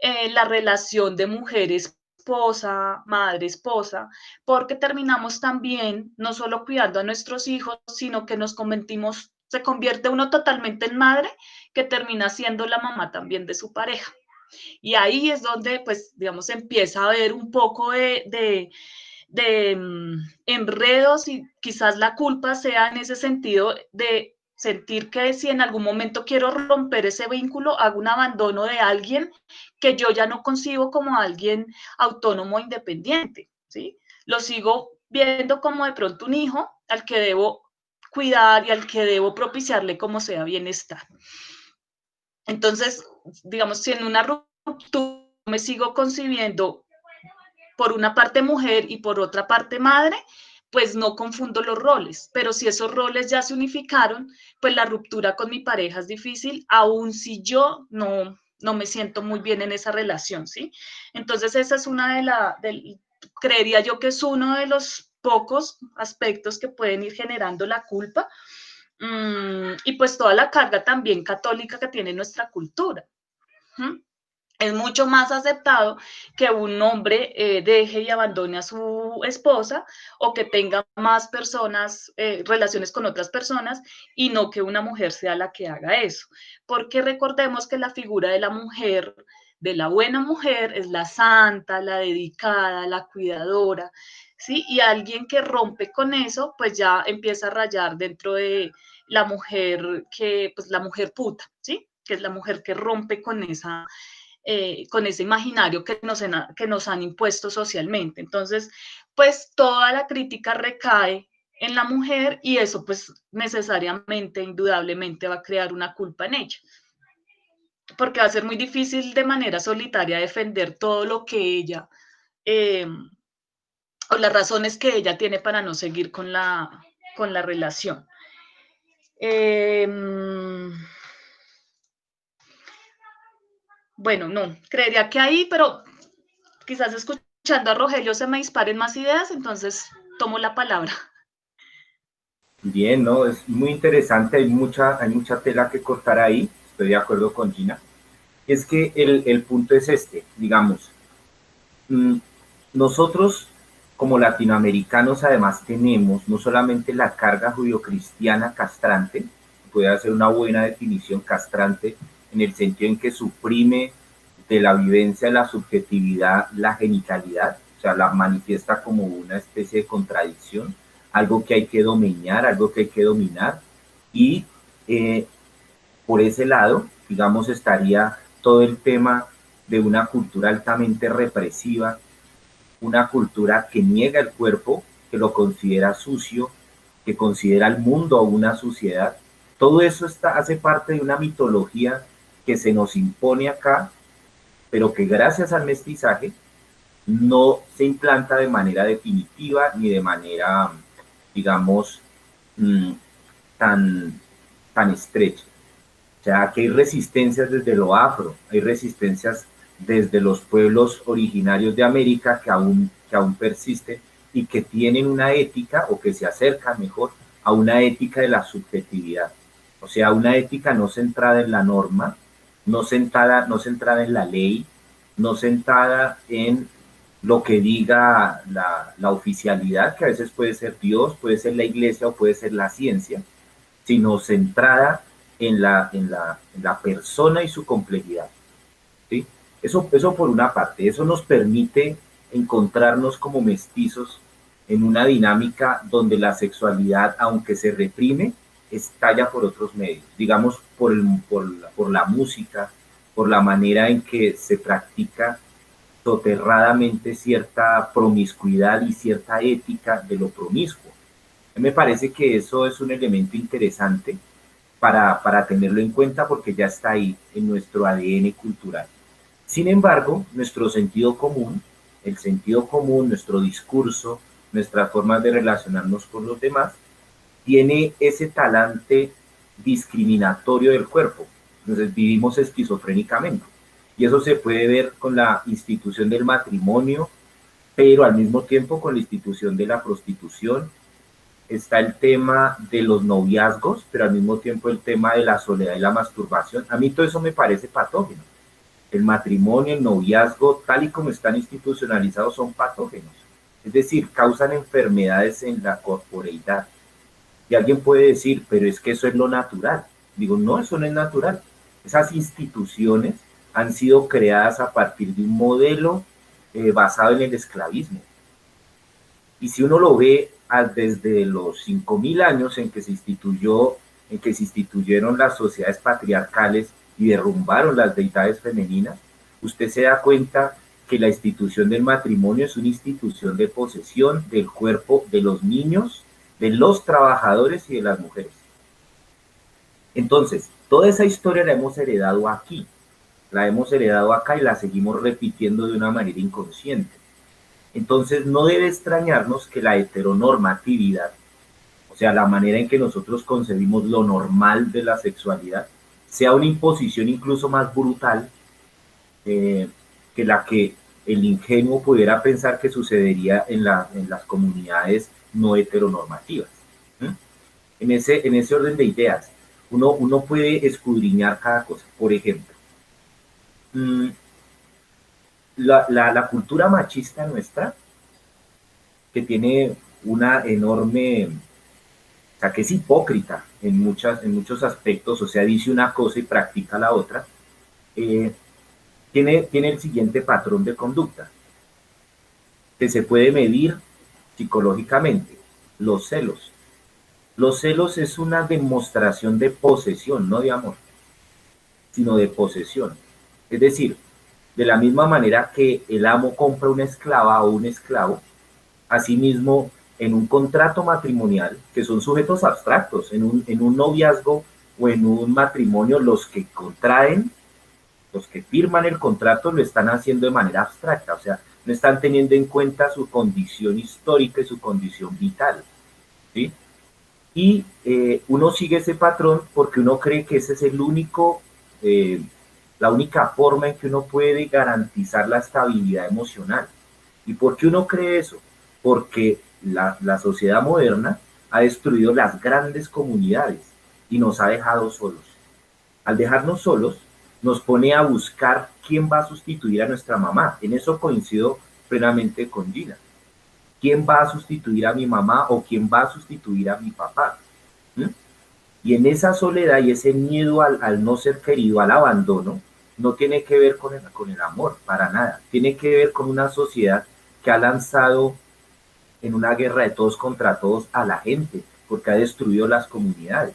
eh, la relación de mujeres esposa, madre, esposa, porque terminamos también no solo cuidando a nuestros hijos, sino que nos convertimos, se convierte uno totalmente en madre, que termina siendo la mamá también de su pareja. Y ahí es donde, pues, digamos, empieza a haber un poco de, de, mm, enredos y quizás la culpa sea en ese sentido de sentir que si en algún momento quiero romper ese vínculo, hago un abandono de alguien que yo ya no concibo como alguien autónomo e independiente, ¿sí? Lo sigo viendo como de pronto un hijo al que debo cuidar y al que debo propiciarle como sea bienestar. Entonces, digamos, si en una ruptura me sigo concibiendo por una parte mujer y por otra parte madre, pues no confundo los roles, pero si esos roles ya se unificaron, pues la ruptura con mi pareja es difícil, aun si yo no, no me siento muy bien en esa relación, ¿sí? Entonces esa es una de las, creería yo que es uno de los pocos aspectos que pueden ir generando la culpa y pues toda la carga también católica que tiene nuestra cultura. es mucho más aceptado que un hombre eh, deje y abandone a su esposa o que tenga más personas, eh, relaciones con otras personas y no que una mujer sea la que haga eso. Porque recordemos que la figura de la mujer, de la buena mujer, es la santa, la dedicada, la cuidadora, ¿sí? Y alguien que rompe con eso, pues ya empieza a rayar dentro de la mujer que, pues la mujer puta, ¿sí? Que es la mujer que rompe con esa eh, con ese imaginario que nos, que nos han impuesto socialmente. Entonces, pues toda la crítica recae en la mujer y eso pues necesariamente, indudablemente va a crear una culpa en ella. Porque va a ser muy difícil de manera solitaria defender todo lo que ella, eh, o las razones que ella tiene para no seguir con la, con la relación. Eh, bueno, no, creería que ahí, pero quizás escuchando a Rogelio se me disparen más ideas, entonces tomo la palabra. Bien, no, es muy interesante, hay mucha, hay mucha tela que cortar ahí, estoy de acuerdo con Gina. Es que el, punto es este, digamos, mm, nosotros como latinoamericanos además tenemos no solamente la carga judio-cristiana castrante, puede hacer una buena definición castrante en el sentido en que suprime de la vivencia de la subjetividad la genitalidad, o sea, la manifiesta como una especie de contradicción, algo que hay que dominar, algo que hay que dominar, y eh, por ese lado, digamos, estaría todo el tema de una cultura altamente represiva, una cultura que niega el cuerpo, que lo considera sucio, que considera el mundo una suciedad. Todo eso está, hace parte de una mitología que se nos impone acá, pero que gracias al mestizaje no se implanta de manera definitiva ni de manera, digamos, mm, tan, tan estrecha. O sea, que hay resistencias desde lo afro, hay resistencias desde los pueblos originarios de América que aún, que aún persisten y que tienen una ética o que se acercan mejor a una ética de la subjetividad. O sea, una ética no centrada en la norma, no sentada, no centrada en la ley, no sentada en lo que diga la, oficialidad, que a veces puede ser Dios, puede ser la iglesia o puede ser la ciencia, sino centrada en la, en la, persona y su complejidad. ¿sí? Eso, eso por una parte, eso nos permite encontrarnos como mestizos en una dinámica donde la sexualidad, aunque se reprime, estalla por otros medios, digamos por, por, la música, por la manera en que se practica soterradamente cierta promiscuidad y cierta ética de lo promiscuo. Me parece que eso es un elemento interesante para, para tenerlo en cuenta porque ya está ahí en nuestro ADN cultural. Sin embargo, nuestro sentido común, el sentido común, nuestro discurso, nuestra forma de relacionarnos con los demás, tiene ese talante discriminatorio del cuerpo. Entonces vivimos esquizofrénicamente. Y eso se puede ver con la institución del matrimonio, pero al mismo tiempo con la institución de la prostitución. Está el tema de los noviazgos, pero al mismo tiempo el tema de la soledad y la masturbación. A mí todo eso me parece patógeno. El matrimonio, el noviazgo, tal y como están institucionalizados, son patógenos. Es decir, causan enfermedades en la corporeidad y alguien puede decir, pero es que eso es lo natural. Digo, no, eso no es natural. Esas instituciones han sido creadas a partir de un modelo eh, basado en el esclavismo. Y si uno lo ve desde los 5.000 años en que se instituyó, en que se instituyeron las sociedades patriarcales y derrumbaron las deidades femeninas, usted se da cuenta que la institución del matrimonio es una institución de posesión del cuerpo de los niños de los trabajadores y de las mujeres. Entonces, toda esa historia la hemos heredado aquí, la hemos heredado acá y la seguimos repitiendo de una manera inconsciente. Entonces, no debe extrañarnos que la heteronormatividad, o sea, la manera en que nosotros concebimos lo normal de la sexualidad, sea una imposición incluso más brutal eh, que la que el ingenuo pudiera pensar que sucedería en, las comunidades no heteronormativas. En, ese, en ese orden de ideas, uno, uno puede escudriñar cada cosa. Por ejemplo, mm, la, la, cultura machista nuestra, que tiene una enorme, o sea, que es hipócrita en, muchas, en muchos aspectos, o sea, dice una cosa y practica la otra, eh, tiene, tiene el siguiente patrón de conducta, que se puede medir psicológicamente, los celos. Los celos es una demostración de posesión, no de amor, sino de posesión. Es decir, de la misma manera que el amo compra una esclava o un esclavo, asimismo en un contrato matrimonial, que son sujetos abstractos, en un, en un noviazgo o en un matrimonio, los que contraen, los que firman el contrato lo están haciendo de manera abstracta, o sea, no están teniendo en cuenta su condición histórica y su condición vital. ¿sí? Y eh, uno sigue ese patrón porque uno cree que ese es el único, eh, la única forma en que uno puede garantizar la estabilidad emocional. ¿Y por qué uno cree eso? Porque la, la sociedad moderna ha destruido las grandes comunidades y nos ha dejado solos. Al dejarnos solos, nos pone a buscar quién va a sustituir a nuestra mamá. En eso coincido plenamente con Gina. ¿Quién va a sustituir a mi mamá o quién va a sustituir a mi papá? ¿Mm? Y en esa soledad y ese miedo al, no ser querido, al abandono, no tiene que ver con el, amor, para nada. Tiene que ver con una sociedad que ha lanzado en una guerra de todos contra todos a la gente, porque ha destruido las comunidades.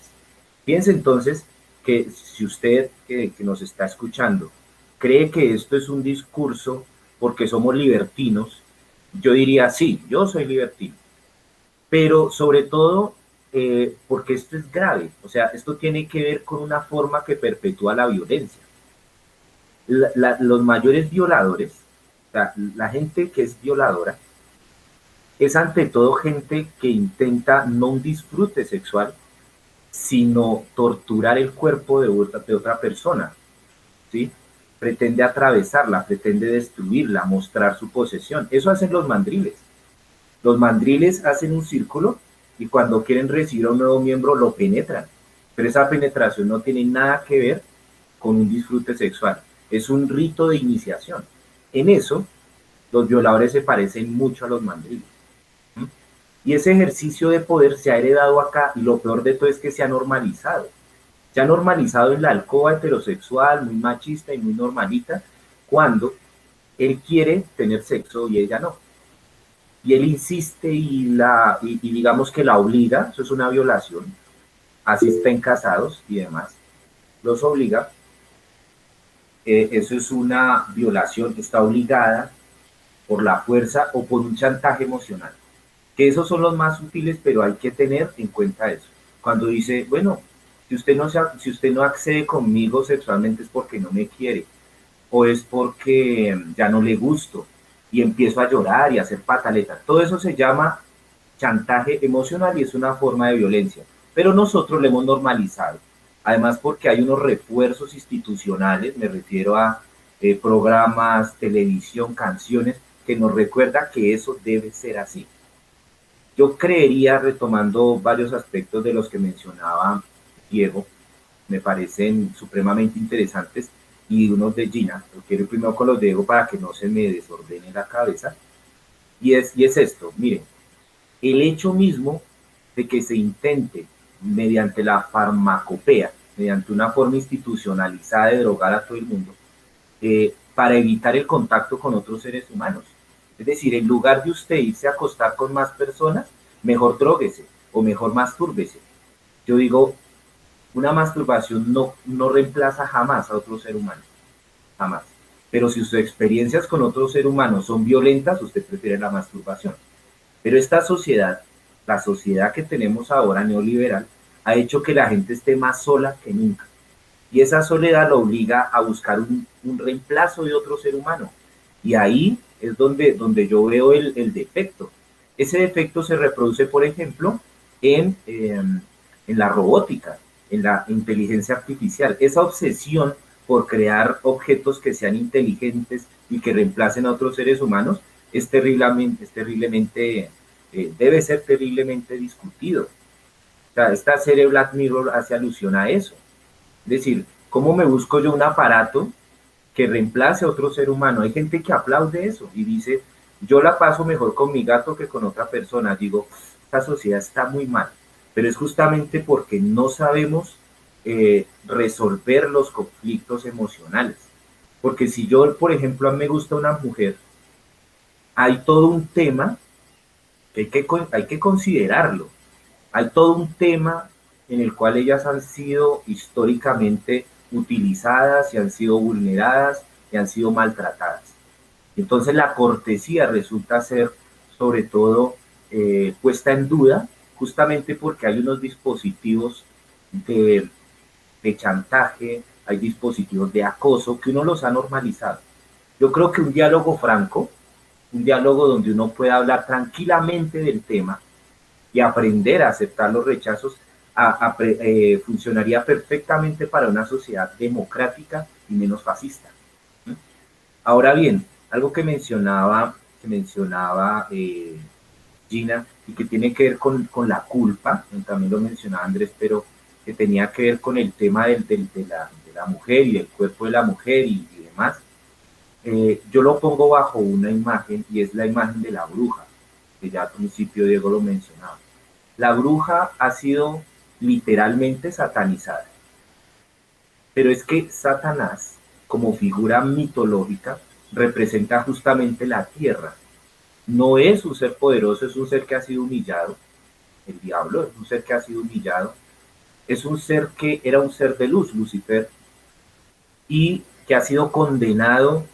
Piense entonces que si usted que, nos está escuchando cree que esto es un discurso porque somos libertinos, yo diría sí, yo soy libertino. Pero sobre todo eh, porque esto es grave, o sea, esto tiene que ver con una forma que perpetúa la violencia. Los mayores violadores, la gente que es violadora, es ante todo gente que intenta no un disfrute sexual, sino torturar el cuerpo de otra, de otra persona, ¿sí? Pretende atravesarla, pretende destruirla, mostrar su posesión. Eso hacen los mandriles. Los mandriles hacen un círculo y cuando quieren recibir a un nuevo miembro lo penetran. Pero esa penetración no tiene nada que ver con un disfrute sexual. Es un rito de iniciación. En eso, los violadores se parecen mucho a los mandriles. Y ese ejercicio de poder se ha heredado acá y lo peor de todo es que se ha normalizado. Se ha normalizado en la alcoba heterosexual, muy machista y muy normalita, cuando él quiere tener sexo y ella no. Y él insiste y, la, y, digamos que la obliga, eso es una violación, así estén casados y demás, los obliga. Eh, eso es una violación, está obligada por la fuerza o por un chantaje emocional que esos son los más útiles, pero hay que tener en cuenta eso. Cuando dice, bueno, si usted no, si usted no accede conmigo sexualmente es porque no me quiere, o es porque ya no le gusto, y empiezo a llorar y a hacer pataleta. Todo eso se llama chantaje emocional y es una forma de violencia, pero nosotros lo hemos normalizado. Además porque hay unos refuerzos institucionales, me refiero a eh, programas, televisión, canciones, que nos recuerda que eso debe ser así. Yo creería, retomando varios aspectos de los que mencionaba Diego, me parecen supremamente interesantes, y unos de Gina, lo quiero primero con los de Diego para que no se me desordene la cabeza, y es, y es esto, miren, el hecho mismo de que se intente mediante la farmacopea, mediante una forma institucionalizada de drogar a todo el mundo, eh, para evitar el contacto con otros seres humanos. Es decir, en lugar de usted irse a acostar con más personas, mejor droguese o mejor mastúrbese. Yo digo, una masturbación no, no reemplaza jamás a otro ser humano, jamás. Pero si sus experiencias con otro ser humano son violentas, usted prefiere la masturbación. Pero esta sociedad, la sociedad que tenemos ahora neoliberal, ha hecho que la gente esté más sola que nunca. Y esa soledad lo obliga a buscar un, un reemplazo de otro ser humano. Y ahí es donde, donde yo veo el, defecto. Ese defecto se reproduce, por ejemplo, en, em, en la robótica, en la inteligencia artificial. Esa obsesión por crear objetos que sean inteligentes y que reemplacen a otros seres humanos es terriblemente, es terriblemente eh, debe ser terriblemente discutido. O sea, esta serie Black Mirror hace alusión a eso. Es decir, ¿cómo me busco yo un aparato que reemplace a otro ser humano. Hay gente que aplaude eso y dice, yo la paso mejor con mi gato que con otra persona. Digo, esta sociedad está muy mal, pero es justamente porque no sabemos eh, resolver los conflictos emocionales. Porque si yo, por ejemplo, a me gusta una mujer, hay todo un tema que hay que, hay que considerarlo. Hay todo un tema en el cual ellas han sido históricamente utilizadas y han sido vulneradas y han sido maltratadas. Entonces la cortesía resulta ser sobre todo eh, puesta en duda justamente porque hay unos dispositivos de, de chantaje, hay dispositivos de acoso que uno los ha normalizado. Yo creo que un diálogo franco, un diálogo donde uno pueda hablar tranquilamente del tema y aprender a aceptar los rechazos, eh, funcionaría perfectamente para una sociedad democrática y menos fascista. Ahora bien, algo que mencionaba, que mencionaba eh, Gina y que tiene que ver con, la culpa, también lo mencionaba Andrés, pero que tenía que ver con el tema del, de, la, mujer y del cuerpo de la mujer y, demás, eh, yo lo pongo bajo una imagen y es la imagen de la bruja, que ya al principio Diego lo mencionaba. La bruja ha sido literalmente satanizada. Pero es que Satanás, como figura mitológica, representa justamente la tierra. No es un ser poderoso, es un ser que ha sido humillado. El diablo es un ser que ha sido humillado. Es un ser que era un ser de luz, Lucifer, y que ha sido condenado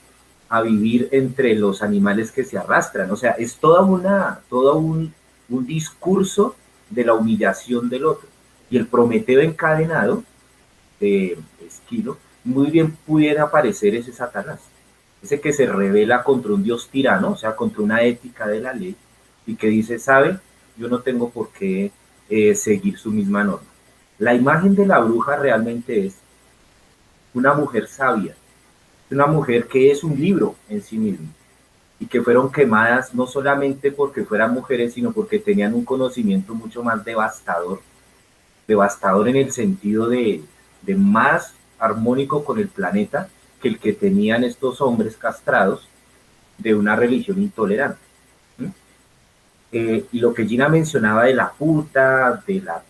a vivir entre los animales que se arrastran. O sea, es toda una, todo un, un discurso de la humillación del otro y el Prometeo encadenado de Esquilo, muy bien pudiera aparecer ese Satanás, ese que se revela contra un Dios tirano, o sea, contra una ética de la ley, y que dice, sabe, yo no tengo por qué eh, seguir su misma norma. La imagen de la bruja realmente es una mujer sabia, una mujer que es un libro en sí mismo y que fueron quemadas no solamente porque fueran mujeres, sino porque tenían un conocimiento mucho más devastador devastador en el sentido de, más armónico con el planeta que el que tenían estos hombres castrados de una religión intolerante. Eh, y lo que Gina mencionaba de la puta, de la,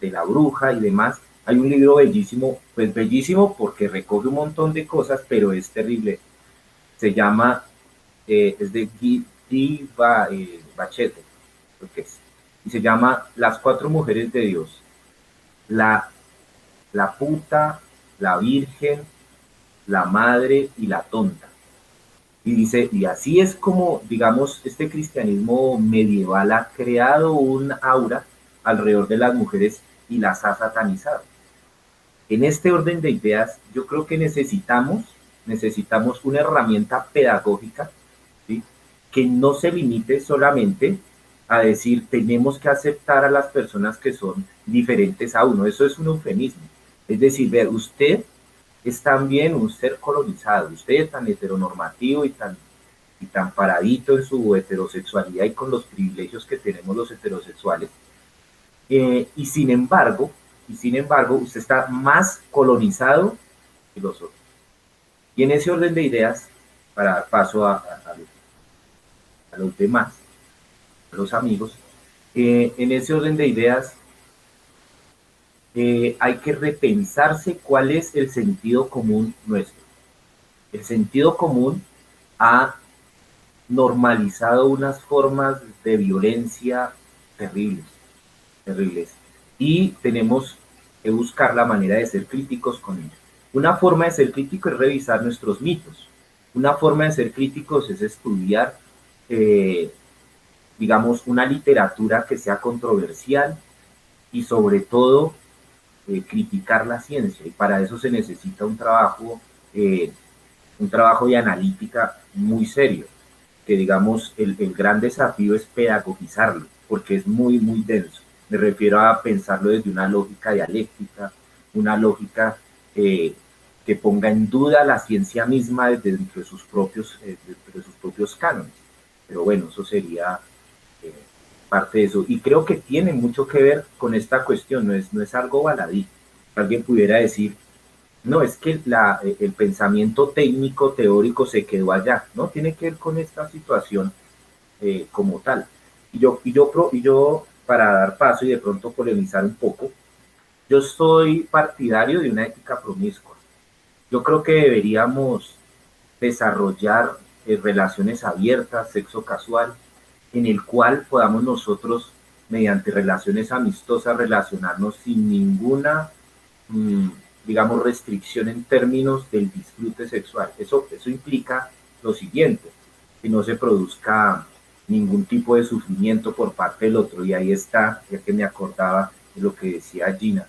de la bruja y demás, hay un libro bellísimo, pues bellísimo porque recoge un montón de cosas, pero es terrible. Se llama, eh, es de Guy, eh, Bachete, es, y se llama Las cuatro mujeres de Dios la, la puta, la virgen, la madre y la tonta. Y dice, y así es como, digamos, este cristianismo medieval ha creado un aura alrededor de las mujeres y las ha satanizado. En este orden de ideas, yo creo que necesitamos, necesitamos una herramienta pedagógica que no se limite solamente a decir tenemos que aceptar a las personas que son diferentes a uno. Eso es un eufemismo. Es decir, ver, usted es también un ser colonizado, usted es tan heteronormativo y tan, y tan paradito en su heterosexualidad y con los privilegios que tenemos los heterosexuales. Eh, y sin embargo, sin embargo, usted está más colonizado que los otros. Y en ese orden de ideas, para dar paso a, a los demás, los amigos, eh, en ese orden de ideas eh, hay que repensarse cuál es el sentido común nuestro. El sentido común ha normalizado unas formas de violencia terribles, terribles, y tenemos que buscar la manera de ser críticos con ellos. Una forma de ser crítico es revisar nuestros mitos. Una forma de ser críticos es estudiar eh, digamos, una literatura que sea controversial y sobre todo eh, criticar la ciencia. Y para eso se necesita un trabajo, eh, un trabajo de analítica muy serio, que digamos, el, gran desafío es pedagogizarlo, porque es muy, muy denso. Me refiero a pensarlo desde una lógica dialéctica, una lógica eh, que ponga en duda la ciencia misma desde dentro de sus propios, de sus propios cánones. Pero bueno, eso sería parte de eso. Y creo que tiene mucho que ver con esta cuestión, no es, no es algo baladí. Alguien pudiera decir, no, es que la, el pensamiento técnico, teórico se quedó allá, ¿no? Tiene que ver con esta situación eh, como tal. Y yo, y, yo, y yo, para dar paso y de pronto polemizar un poco, yo soy partidario de una ética promiscua. Yo creo que deberíamos desarrollar eh, relaciones abiertas, sexo casual, en el cual podamos nosotros, mediante relaciones amistosas, relacionarnos sin ninguna... Mm, digamos, restricción en términos del disfrute sexual. Eso, eso implica lo siguiente, que no se produzca ningún tipo de sufrimiento por parte del otro. Y ahí está, ya que me acordaba de lo que decía Gina,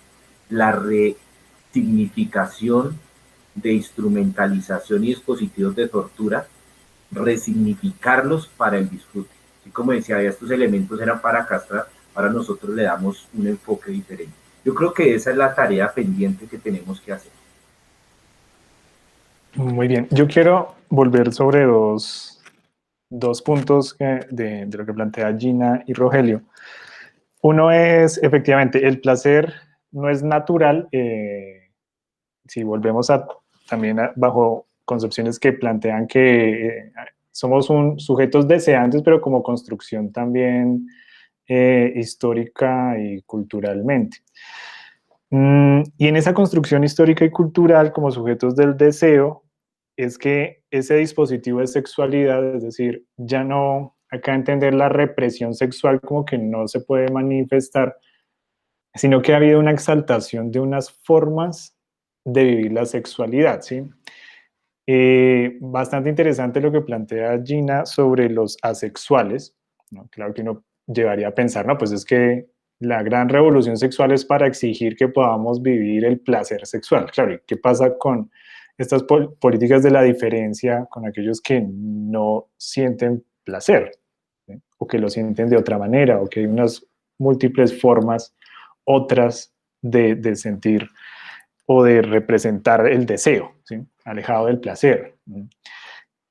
la resignificación de instrumentalización y dispositivos de tortura, resignificarlos para el disfrute. Y como decía, estos elementos eran para castrar, para nosotros le damos un enfoque diferente. Yo creo que esa es la tarea pendiente que tenemos que hacer. Muy bien, yo quiero volver sobre dos, puntos de, lo que plantea Gina y Rogelio. Uno es, efectivamente, el placer no es natural. Eh, si volvemos a también bajo concepciones que plantean que eh, somos un, sujetos deseantes, pero como construcción también eh, histórica y culturalmente. Mm, y en esa construcción histórica y cultural como sujetos del deseo, es que ese dispositivo de sexualidad, es decir, ya no, acá entender la represión sexual como que no se puede manifestar, sino que ha habido una exaltación de unas formas de vivir la sexualidad, ¿sí? Eh, bastante interesante lo que plantea Gina sobre los asexuales, Claro que uno llevaría a pensar, no, pues es que la gran revolución sexual es para exigir que podamos vivir el placer sexual. Claro, ¿y qué pasa con estas políticas de la diferencia con aquellos que no sienten placer o que lo sienten de otra manera o que hay unas múltiples formas otras de, sentir o de representar el deseo, alejado del placer.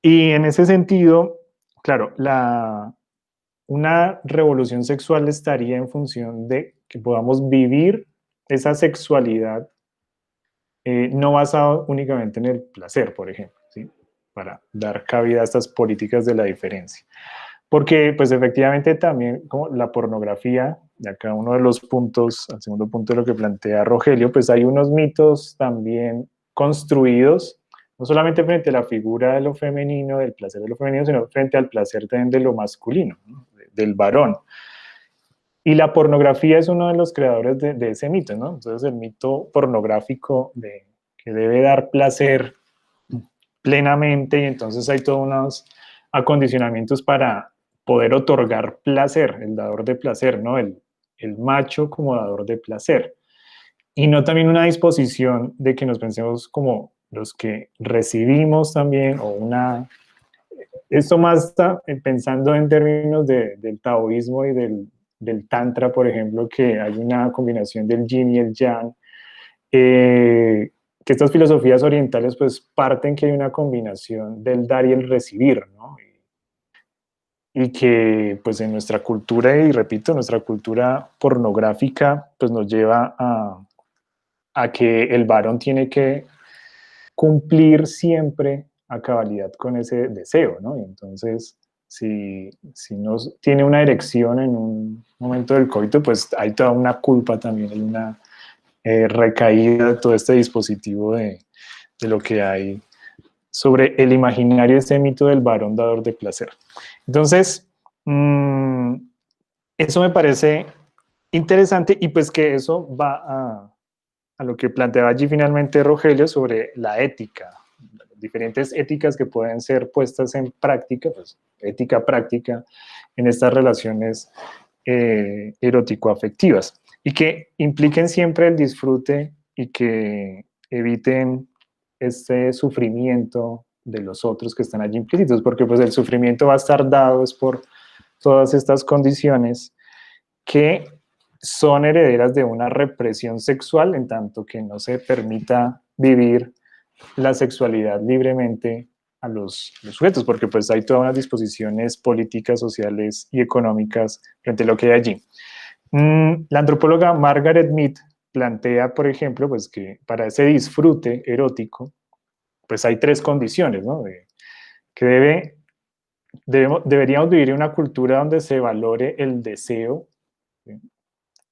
Y en ese sentido, claro, la, una revolución sexual estaría en función de que podamos vivir esa sexualidad eh, no basada únicamente en el placer, por ejemplo, para dar cabida a estas políticas de la diferencia. Porque, pues efectivamente también como la pornografía, y acá uno de los puntos, el segundo punto de lo que plantea Rogelio, pues hay unos mitos también construidos, no solamente frente a la figura de lo femenino, del placer de lo femenino, sino frente al placer también de lo masculino. ¿no? del varón. Y la pornografía es uno de los creadores de, ese mito, ¿no? Entonces el mito pornográfico de que debe dar placer plenamente y entonces hay todos unos acondicionamientos para poder otorgar placer, el dador de placer, ¿no? El, el macho como dador de placer. Y no también una disposición de que nos pensemos como los que recibimos también o una esto más está pensando en términos del taoísmo y del, tantra, por ejemplo, que hay una combinación del yin y el yang, eh, que estas filosofías orientales pues parten que hay una combinación del dar y el recibir. Y, que pues en nuestra cultura, y repito, nuestra cultura pornográfica pues nos lleva a, a que el varón tiene que cumplir siempre a cabalidad con ese deseo, ¿no? Y entonces, si, no tiene una erección en un momento del coito, pues hay toda una culpa también, hay una eh, recaída de todo este dispositivo de, de lo que hay sobre el imaginario, este mito del varón dador de placer. Entonces, mm, eso me parece interesante y pues que eso va a, a, lo que planteaba allí finalmente Rogelio sobre la ética, diferentes éticas que pueden ser puestas en práctica, pues ética práctica en estas relaciones eh, erótico-afectivas y que impliquen siempre el disfrute y que eviten este sufrimiento de los otros que están allí implícitos, porque pues el sufrimiento va a estar dado es por todas estas condiciones que son herederas de una represión sexual en tanto que no se permita vivir la sexualidad libremente a los, sujetos, porque pues hay todas unas disposiciones políticas, sociales y económicas frente a lo que hay allí. Mm, la antropóloga Margaret Mead plantea, por ejemplo, pues que para ese disfrute erótico, pues hay tres condiciones, que debe, deberíamos vivir en una cultura donde se valore el deseo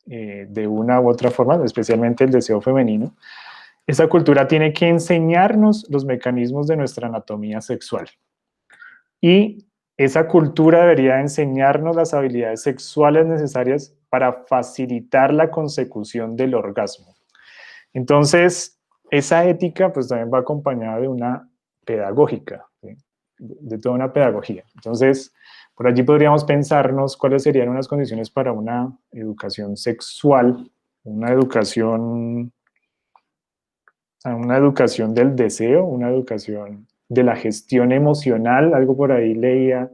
eh, de una u otra forma, especialmente el deseo femenino. Esa cultura tiene que enseñarnos los mecanismos de nuestra anatomía sexual. Y esa cultura debería enseñarnos las habilidades sexuales necesarias para facilitar la consecución del orgasmo. Entonces, esa ética pues también va acompañada de una pedagógica, de toda una pedagogía. Entonces, por allí podríamos pensarnos cuáles serían unas condiciones para una educación sexual, una educación, una educación del deseo, una educación de la gestión emocional, algo por ahí leía,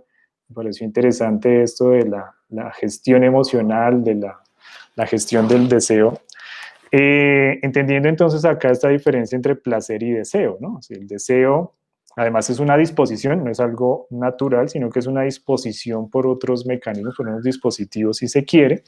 me pareció interesante esto de la, gestión emocional, de la, gestión del deseo. Eh, entendiendo entonces acá esta diferencia entre placer y deseo, ¿no? el deseo Además es una disposición, no es algo natural, sino que es una disposición por otros mecanismos, por unos dispositivos si se quiere,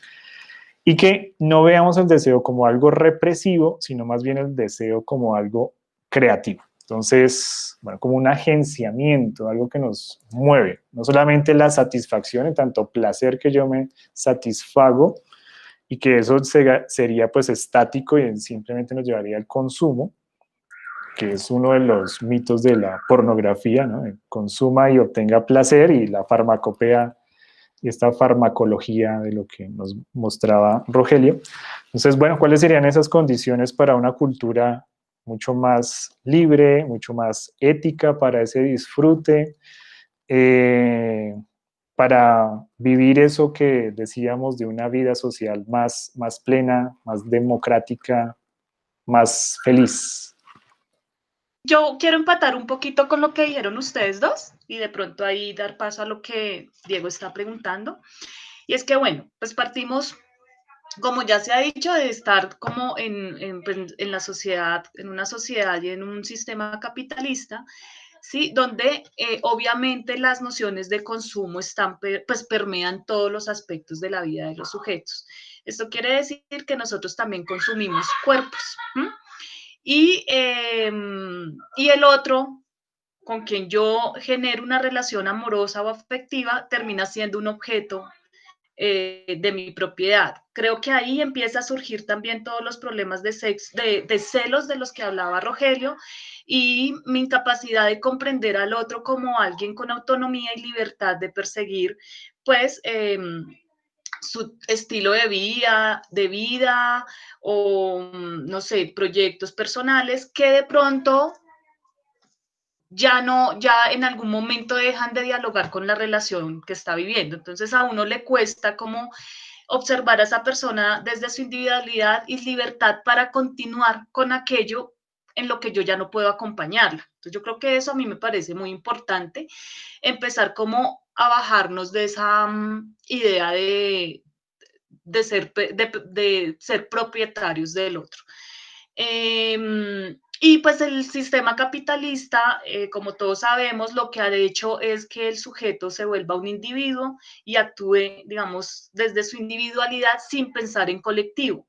y que no veamos el deseo como algo represivo, sino más bien el deseo como algo creativo. Entonces, bueno, como un agenciamiento, algo que nos mueve, no solamente la satisfacción, en tanto placer que yo me satisfago y que eso sería pues estático y simplemente nos llevaría al consumo, que es uno de los mitos de la pornografía, ¿no? consuma y obtenga placer y la farmacopea y esta farmacología de lo que nos mostraba Rogelio. Entonces, bueno, ¿cuáles serían esas condiciones para una cultura mucho más libre, mucho más ética para ese disfrute, eh, para vivir eso que decíamos de una vida social más, más plena, más democrática, más feliz? Yo quiero empatar un poquito con lo que dijeron ustedes dos y de pronto ahí dar paso a lo que Diego está preguntando. Y es que, bueno, pues partimos, como ya se ha dicho, de estar como en, en, pues, la sociedad, en una sociedad y en un sistema capitalista, ¿sí? Donde eh, obviamente las nociones de consumo están, pues permean todos los aspectos de la vida de los sujetos. Esto quiere decir que nosotros también consumimos cuerpos. Y, em, y el otro, con quien yo genero una relación amorosa o afectiva, termina siendo un objeto eh, de mi propiedad. Creo que ahí empieza a surgir también todos los problemas de, de, celos de los que hablaba Rogelio y mi incapacidad de comprender al otro como alguien con autonomía y libertad de perseguir, pues, em, su estilo de vida, de vida o, mm, no sé, proyectos personales que de pronto ya no, ya en algún momento dejan de dialogar con la relación que está viviendo. Entonces a uno le cuesta como observar a esa persona desde su individualidad y libertad para continuar con aquello en lo que yo ya no puedo acompañarla. Entonces yo creo que eso a mí me parece muy importante, empezar como a bajarnos de esa mm, idea de, de, ser, de, ser propietarios del otro. Em, y pues el sistema capitalista, eh, como todos sabemos, lo que ha hecho es que el sujeto se vuelva un individuo y actúe, digamos, desde su individualidad sin pensar en colectivo.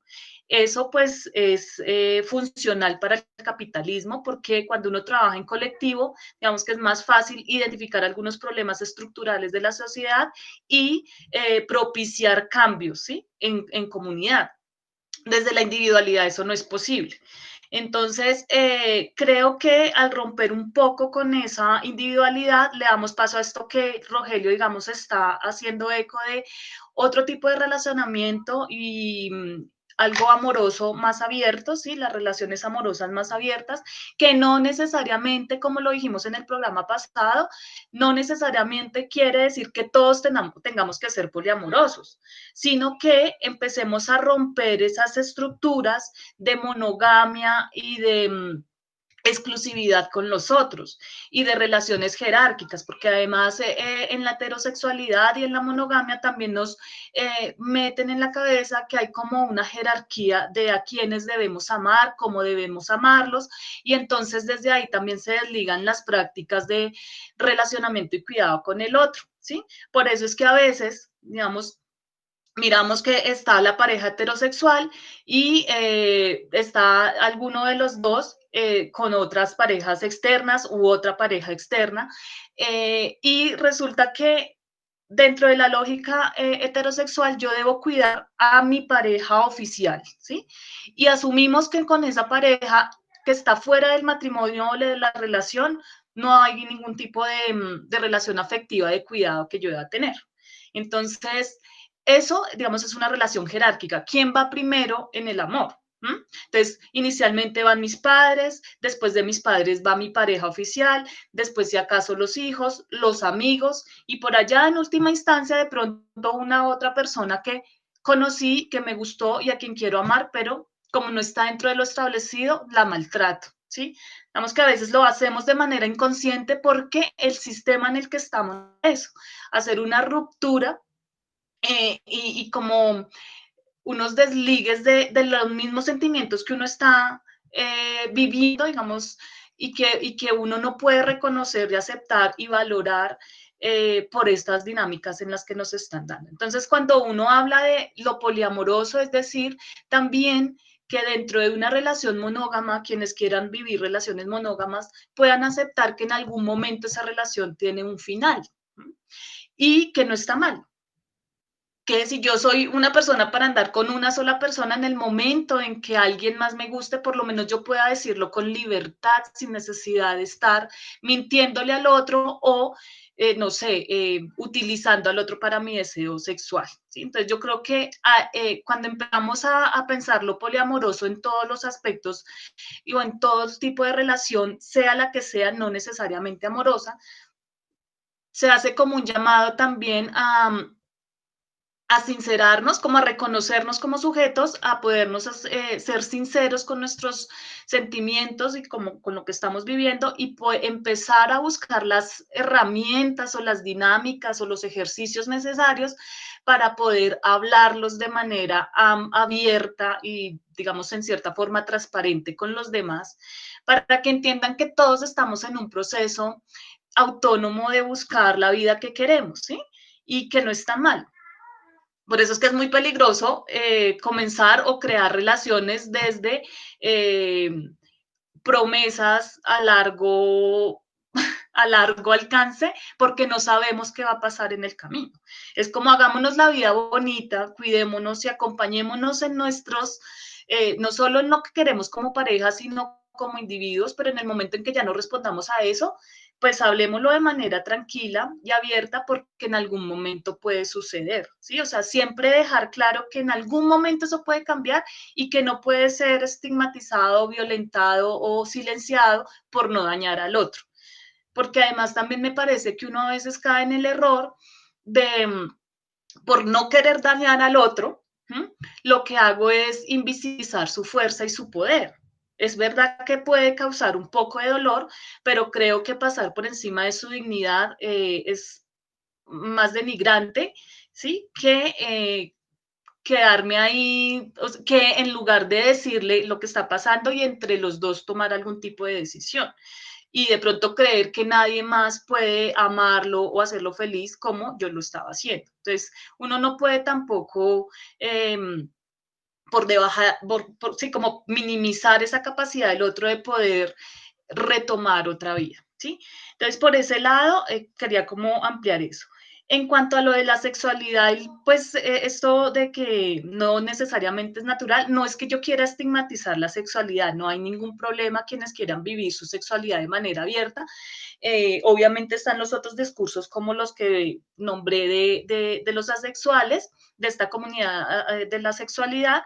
Eso pues es eh, funcional para el capitalismo porque cuando uno trabaja en colectivo, digamos que es más fácil identificar algunos problemas estructurales de la sociedad y eh, propiciar cambios ¿sí? en, en comunidad. Desde la individualidad eso no es posible. Entonces, eh, creo que al romper un poco con esa individualidad, le damos paso a esto que Rogelio, digamos, está haciendo eco de otro tipo de relacionamiento y, algo amoroso más abierto, ¿sí? Las relaciones amorosas más abiertas, que no necesariamente, como lo dijimos en el programa pasado, no necesariamente quiere decir que todos tengamos que ser poliamorosos, sino que empecemos a romper esas estructuras de monogamia y de mm, exclusividad con los otros y de relaciones jerárquicas, porque además eh, eh, en la heterosexualidad y en la monogamia también nos eh, meten en la cabeza que hay como una jerarquía de a quienes debemos amar, cómo debemos amarlos, y entonces desde ahí también se desligan las prácticas de relacionamiento y cuidado con el otro, ¿sí? Por eso es que a veces, digamos, miramos que está la pareja heterosexual y eh, está alguno de los dos eh, con otras parejas externas u otra pareja externa. Eh, y resulta que dentro de la lógica heterosexual yo debo cuidar a mi pareja oficial, ¿sí? Y asumimos que con esa pareja que está fuera del matrimonio o de la relación, no hay ningún tipo de, mm, de relación afectiva de cuidado que yo deba tener. Entonces, eso, digamos, es una relación jerárquica. ¿Quién va primero en el amor? ¿Mm? Entonces, inicialmente van mis padres, después de mis padres va mi pareja oficial, después si acaso los hijos, los amigos y por allá en última instancia de pronto una otra persona que conocí, que me gustó y a quien quiero amar, pero como no está dentro de lo establecido, la maltrato, ¿sí? Digamos que a veces lo hacemos de manera inconsciente porque el sistema en el que estamos es hacer una ruptura eh, y, como unos desligues de, los mismos sentimientos que uno está eh, viviendo, digamos, y que, y que uno no puede reconocer y aceptar y valorar eh, por estas dinámicas en las que nos están dando. Entonces, cuando uno habla de lo poliamoroso, es decir, también que dentro de una relación monógama, quienes quieran vivir relaciones monógamas puedan aceptar que en algún momento esa relación tiene un final y que no está mal, que si yo soy una persona para andar con una sola persona en el momento en que alguien más me guste, por lo menos yo pueda decirlo con libertad, sin necesidad de estar mintiéndole al otro o, eh, no sé, eh, utilizando al otro para mi deseo sexual. Entonces yo creo que ah, eh, cuando empezamos a, a, pensar lo poliamoroso en todos los aspectos y en todo tipo de relación, sea la que sea, no necesariamente amorosa, se hace como un llamado también a a sincerarnos, como a reconocernos como sujetos, a podernos eh, ser sinceros con nuestros sentimientos y como, con lo que estamos viviendo y empezar a buscar las herramientas o las dinámicas o los ejercicios necesarios para poder hablarlos de manera abierta y, digamos, en cierta forma transparente con los demás, para que entiendan que todos estamos en un proceso autónomo de buscar la vida que queremos, ¿sí? Y que no está mal por eso es que es muy peligroso eh, comenzar o crear relaciones desde eh, promesas a largo, a largo alcance porque no sabemos qué va a pasar en el camino. Es como hagámonos la vida bonita, cuidémonos y acompañémonos en nuestros, eh, no solo en lo que queremos como pareja, sino como individuos, pero en el momento en que ya no respondamos a eso, pues hablemoslo de manera tranquila y abierta porque en algún momento puede suceder, ¿sí? O sea, siempre dejar claro que en algún momento eso puede cambiar y que no puede ser estigmatizado, violentado o silenciado por no dañar al otro. Porque además también me parece que uno a veces cae en el error de, mm, por no querer dañar al otro, lo que hago es invisibilizar su fuerza y su poder. Es verdad que puede causar un poco de dolor, pero creo que pasar por encima de su dignidad eh, es más denigrante, ¿sí? Que eh, quedarme ahí, que en lugar de decirle lo que está pasando y entre los dos tomar algún tipo de decisión. Y de pronto creer que nadie más puede amarlo o hacerlo feliz como yo lo estaba haciendo. Entonces, uno no puede tampoco... Em, por debajo, por, sí, como minimizar esa capacidad del otro de poder retomar otra vida, ¿sí? Entonces, por ese lado, eh, quería como ampliar eso. En cuanto a lo de la sexualidad, pues eh, esto de que no necesariamente es natural, no es que yo quiera estigmatizar la sexualidad, no hay ningún problema quienes quieran vivir su sexualidad de manera abierta. Eh, obviamente están los otros discursos como los que nombré de, de, de los asexuales, de esta comunidad de la sexualidad,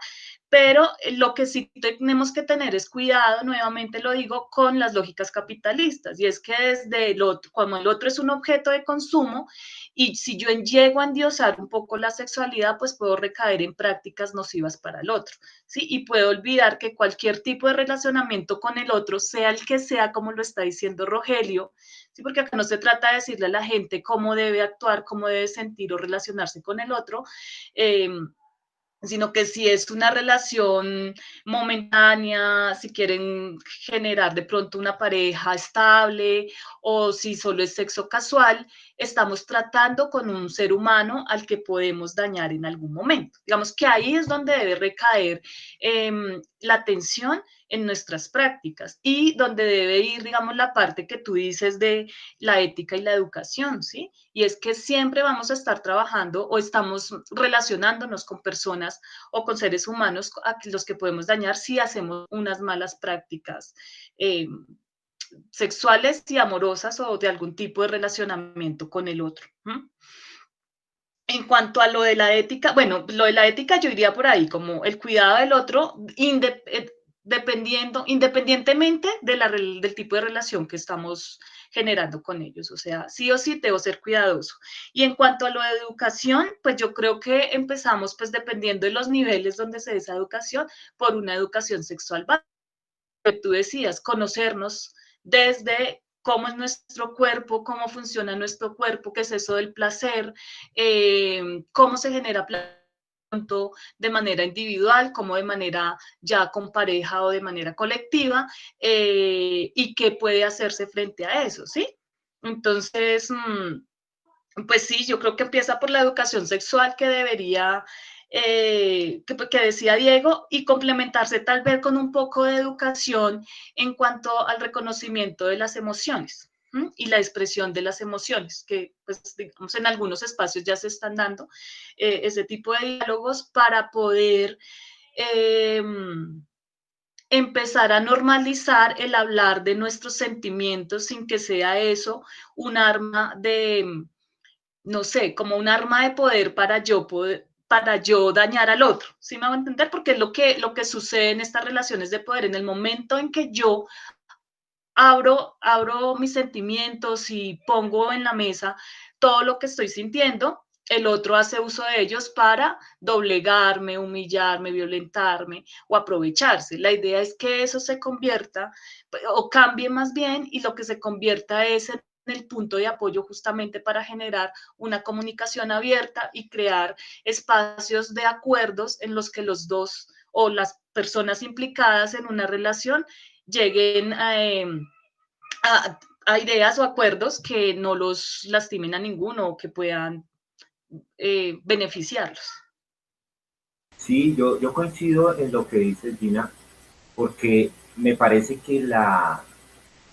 pero eh, lo que sí tenemos que tener es cuidado, nuevamente lo digo, con las lógicas capitalistas, y es que desde el otro, como el otro es un objeto de consumo, y si yo llego a endiosar un poco la sexualidad, pues puedo recaer en prácticas nocivas para el otro, ¿sí? Y puedo olvidar que cualquier tipo de relacionamiento con el otro, sea el que sea, como lo está diciendo Rogelio, ¿sí? Porque acá no se trata de decirle a la gente cómo debe actuar, cómo debe sentir o relacionarse con el otro, eh, sino que si es una relación momentánea, si quieren generar de pronto una pareja estable o si solo es sexo casual, estamos tratando con un ser humano al que podemos dañar en algún momento. Digamos que ahí es donde debe recaer em, la atención en nuestras prácticas y donde debe ir, digamos, la parte que tú dices de la ética y la educación, ¿sí? Y es que siempre vamos a estar trabajando o estamos relacionándonos con personas o con seres humanos a los que podemos dañar si hacemos unas malas prácticas. Em, sexuales y amorosas o de algún tipo de relacionamiento con el otro. En cuanto a lo de la ética, bueno, lo de la ética yo iría por ahí, como el cuidado del otro, eh, dependiendo, independientemente de la, del tipo de relación que estamos generando con ellos. O sea, sí o sí debo ser cuidadoso. Y en cuanto a lo de educación, pues yo creo que empezamos, pues dependiendo de los niveles donde se dé esa educación, por una educación sexual que tú decías, conocernos desde cómo es nuestro cuerpo, cómo funciona nuestro cuerpo, qué es eso del placer, eh, cómo se genera placer de manera individual como de manera ya con pareja o de manera colectiva eh, y qué puede hacerse frente a eso, ¿sí? Entonces, mm, pues sí, yo creo que empieza por la educación sexual que debería eh, que, decía Diego, y complementarse tal vez con un poco de educación en cuanto al reconocimiento de las emociones y la expresión de las emociones, que pues, digamos, en algunos espacios ya se están dando eh, ese tipo de diálogos para poder em, empezar a normalizar el hablar de nuestros sentimientos sin que sea eso un arma de, no sé, como un arma de poder para yo para yo dañar al otro, ¿sí me va a entender? Porque es lo que, lo que sucede en estas relaciones de poder, en el momento en que yo abro, abro mis sentimientos y pongo en la mesa todo lo que estoy sintiendo, el otro hace uso de ellos para doblegarme, humillarme, violentarme o aprovecharse. La idea es que eso se convierta o cambie más bien y lo que se convierta es en el punto de apoyo justamente para generar una comunicación abierta y crear espacios de acuerdos en los que los dos o las personas implicadas en una relación lleguen em, a, ideas o acuerdos que no los lastimen a ninguno o que puedan eh, beneficiarlos. Sí, yo, yo coincido en lo que dice Gina, porque me parece que la,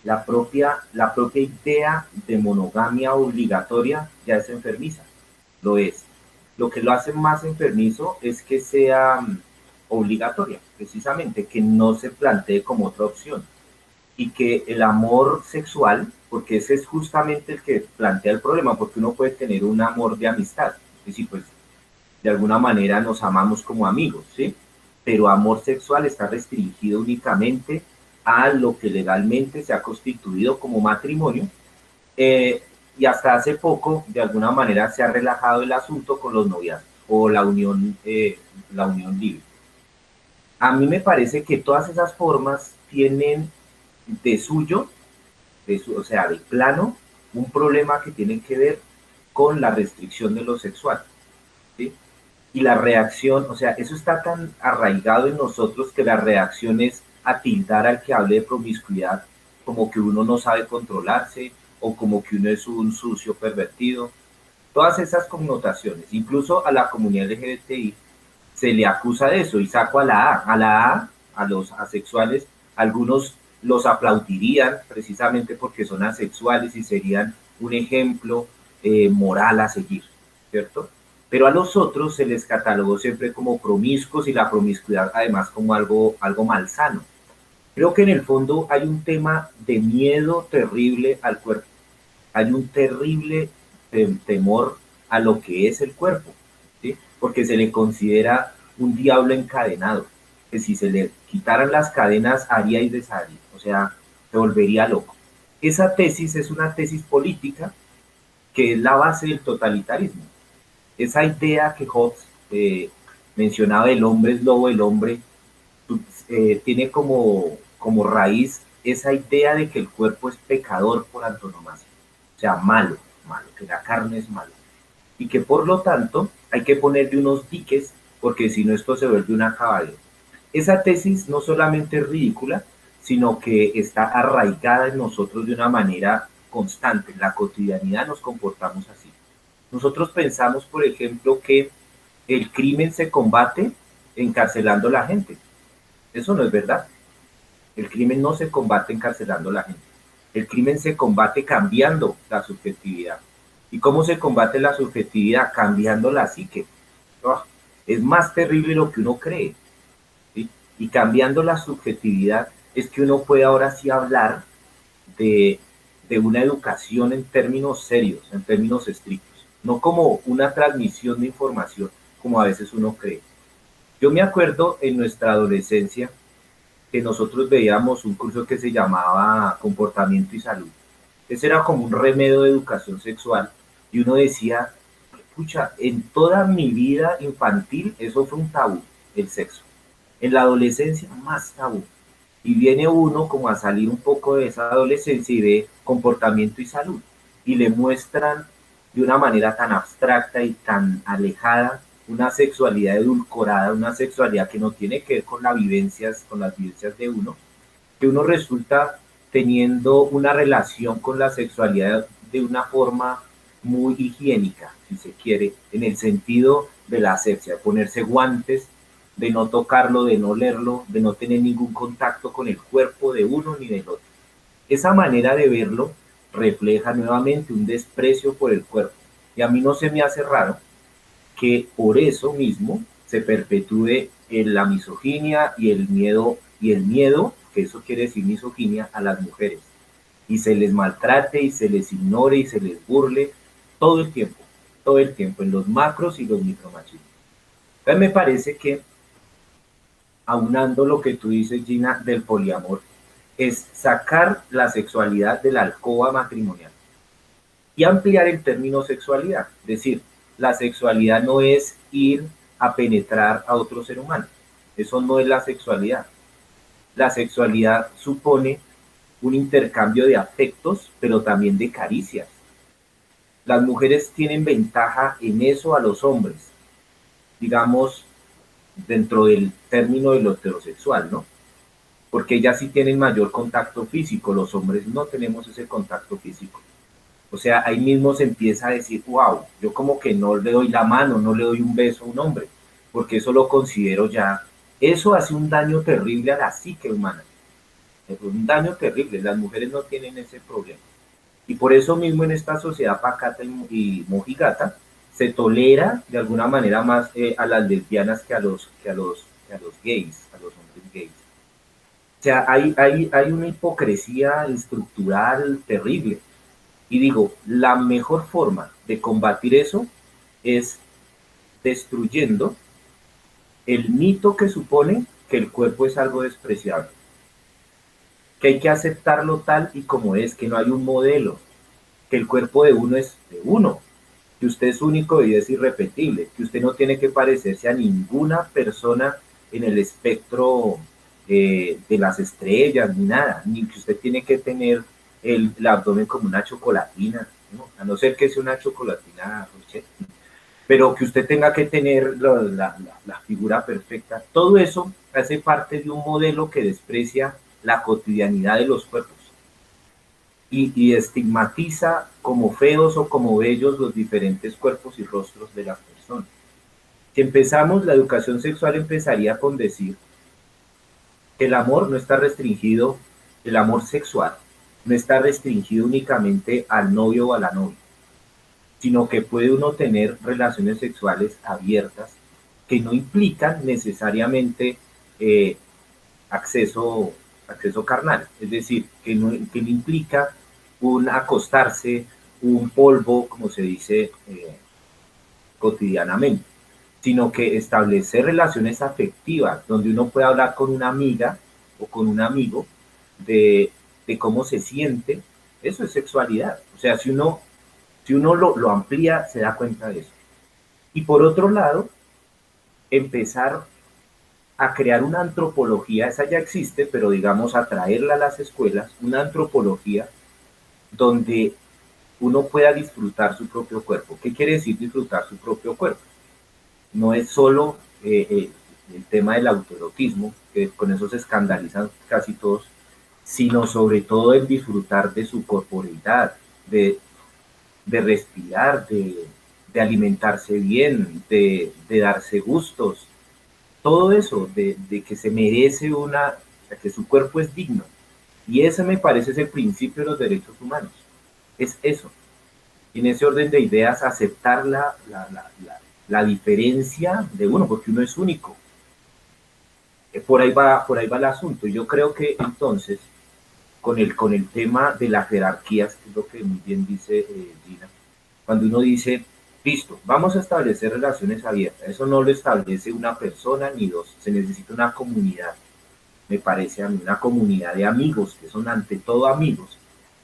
la propia, la propia idea de monogamia obligatoria ya es enfermiza, lo es. Lo que lo hace más enfermizo es que sea obligatoria, precisamente, que no se plantee como otra opción. Y que el amor sexual, porque ese es justamente el que plantea el problema, porque uno puede tener un amor de amistad, es decir, pues de alguna manera nos amamos como amigos, ¿sí? Pero amor sexual está restringido únicamente a lo que legalmente se ha constituido como matrimonio. Eh, y hasta hace poco, de alguna manera, se ha relajado el asunto con los noviazgos o la unión, eh, la unión libre. A mí me parece que todas esas formas tienen de suyo, de o sea, de plano, un problema que tiene que ver con la restricción de lo sexual. Y la reacción, o sea, eso está tan arraigado en nosotros que la reacción es a tildar al que hable de promiscuidad como que uno no sabe controlarse o como que uno es un sucio pervertido. Todas esas connotaciones, incluso a la comunidad LGBTI se le acusa de eso y saco a la A, a la A, a los asexuales, algunos los aplaudirían precisamente porque son asexuales y serían un ejemplo eh, moral a seguir, ¿cierto? Pero a los otros se les catalogó siempre como promiscuos y la promiscuidad además como algo, algo malsano. Creo que en el fondo hay un tema de miedo terrible al cuerpo. Hay un terrible temor a lo que es el cuerpo. Porque se le considera un diablo encadenado, que si se le quitaran las cadenas haría y desharía, o sea, se volvería loco. Esa tesis es una tesis política que es la base del totalitarismo. Esa idea que Hobbes eh, mencionaba, el hombre es lobo, el hombre eh, tiene como como raíz esa idea de que el cuerpo es pecador por antonomasia, o sea, malo, malo, que la carne es malo, y que por lo tanto hay que ponerle unos diques porque si no esto se vuelve una caballo. Esa tesis no solamente es ridícula, sino que está arraigada en nosotros de una manera constante. En la cotidianidad nos comportamos así. Nosotros pensamos, por ejemplo, que el crimen se combate encarcelando a la gente. Eso no es verdad. El crimen no se combate encarcelando a la gente. El crimen se combate cambiando la subjetividad. ¿Y cómo se combate la subjetividad? Cambiando la psique. Ah, es más terrible lo que uno cree. Y cambiando la subjetividad es que uno puede ahora sí hablar de, de una educación en términos serios, en términos estrictos no como una transmisión de información, como a veces uno cree. Yo me acuerdo en nuestra adolescencia que nosotros veíamos un curso que se llamaba Comportamiento y Salud. Ese era como un remedio de educación sexual y uno decía, escucha, en toda mi vida infantil eso fue un tabú, el sexo. En la adolescencia más tabú. Y viene uno como a salir un poco de esa adolescencia y comportamiento y salud. Y le muestran de una manera tan abstracta y tan alejada, una sexualidad edulcorada, una sexualidad que no tiene que ver con las vivencias, con las vivencias de uno, que uno resulta teniendo una relación con la sexualidad de una forma muy higiénica, si se quiere, en el sentido de la asepsia, ponerse guantes, de no tocarlo, de no olerlo, de no tener ningún contacto con el cuerpo de uno ni del otro. Esa manera de verlo refleja nuevamente un desprecio por el cuerpo. Y a mí no se me hace raro que por eso mismo se perpetúe la misoginia y el miedo, y el miedo, que eso quiere decir misoginia, a las mujeres. Y se les maltrate y se les ignore y se les burle todo el tiempo, todo el tiempo, en los macros y los micromachismos. Entonces me parece que, aunando lo que tú dices, Gina, del poliamor, es sacar la sexualidad de la alcoba matrimonial y ampliar el término sexualidad. Es decir, la sexualidad no es ir a penetrar a otro ser humano. Eso no es la sexualidad. La sexualidad supone un intercambio de afectos, pero también de caricias. Las mujeres tienen ventaja en eso a los hombres, digamos, dentro del término de lo heterosexual, ¿no? porque ellas sí tienen mayor contacto físico, los hombres no tenemos ese contacto físico. O sea, ahí mismo se empieza a decir, wow, yo como que no le doy la mano, no le doy un beso a un hombre, porque eso lo considero ya, eso hace un daño terrible a la psique humana, es un daño terrible, las mujeres no tienen ese problema. Y por eso mismo en esta sociedad pacata y mojigata se tolera de alguna manera más eh, a las lesbianas que a los, que a los, que a los gays, a los hombres gays. O sea, hay, hay, hay una hipocresía estructural terrible. Y digo, la mejor forma de combatir eso es destruyendo el mito que supone que el cuerpo es algo despreciable, que hay que aceptarlo tal y como es, que no hay un modelo, que el cuerpo de uno es de uno, que usted es único y es irrepetible, que usted no tiene que parecerse a ninguna persona en el espectro de las estrellas, ni nada, ni que usted tiene que tener el, abdomen como una chocolatina, a no ser que sea una chocolatina, pero que usted tenga que tener la, figura perfecta. Todo eso hace parte de un modelo que desprecia la cotidianidad de los cuerpos y, estigmatiza como feos o como bellos los diferentes cuerpos y rostros de las personas. Si empezamos, la educación sexual empezaría con decir el amor no está restringido, el amor sexual no está restringido únicamente al novio o a la novia, sino que puede uno tener relaciones sexuales abiertas que no implican necesariamente eh, acceso, acceso carnal, es decir, que no, que no implica un acostarse, un polvo, como se dice eh, cotidianamente sino que establecer relaciones afectivas, donde uno puede hablar con una amiga o con un amigo de, cómo se siente, eso es sexualidad. O sea, si uno, si uno lo, lo amplía, se da cuenta de eso. Y por otro lado, empezar a crear una antropología, esa ya existe, pero digamos a traerla a las escuelas, una antropología donde uno pueda disfrutar su propio cuerpo. ¿Qué quiere decir disfrutar su propio cuerpo? no es solo eh, eh, el tema del autoerotismo, que con eso se escandalizan casi todos, sino sobre todo el disfrutar de su corporalidad, de, de respirar, de, de, alimentarse bien, de, de, darse gustos, todo eso, de, que se merece una, que su cuerpo es digno. Y ese me parece es el principio de los derechos humanos. Es eso. Y en ese orden de ideas, aceptar la, la, la, la diferencia de uno, porque uno es único. Eh, por ahí va, por ahí va el asunto. Yo creo que entonces con el, con el tema de las jerarquías, que es lo que muy bien dice eh, Gina, cuando uno dice, listo, vamos a establecer relaciones abiertas, eso no lo establece una persona ni dos, se necesita una comunidad, me parece a mí, una comunidad de amigos, que son ante todo amigos,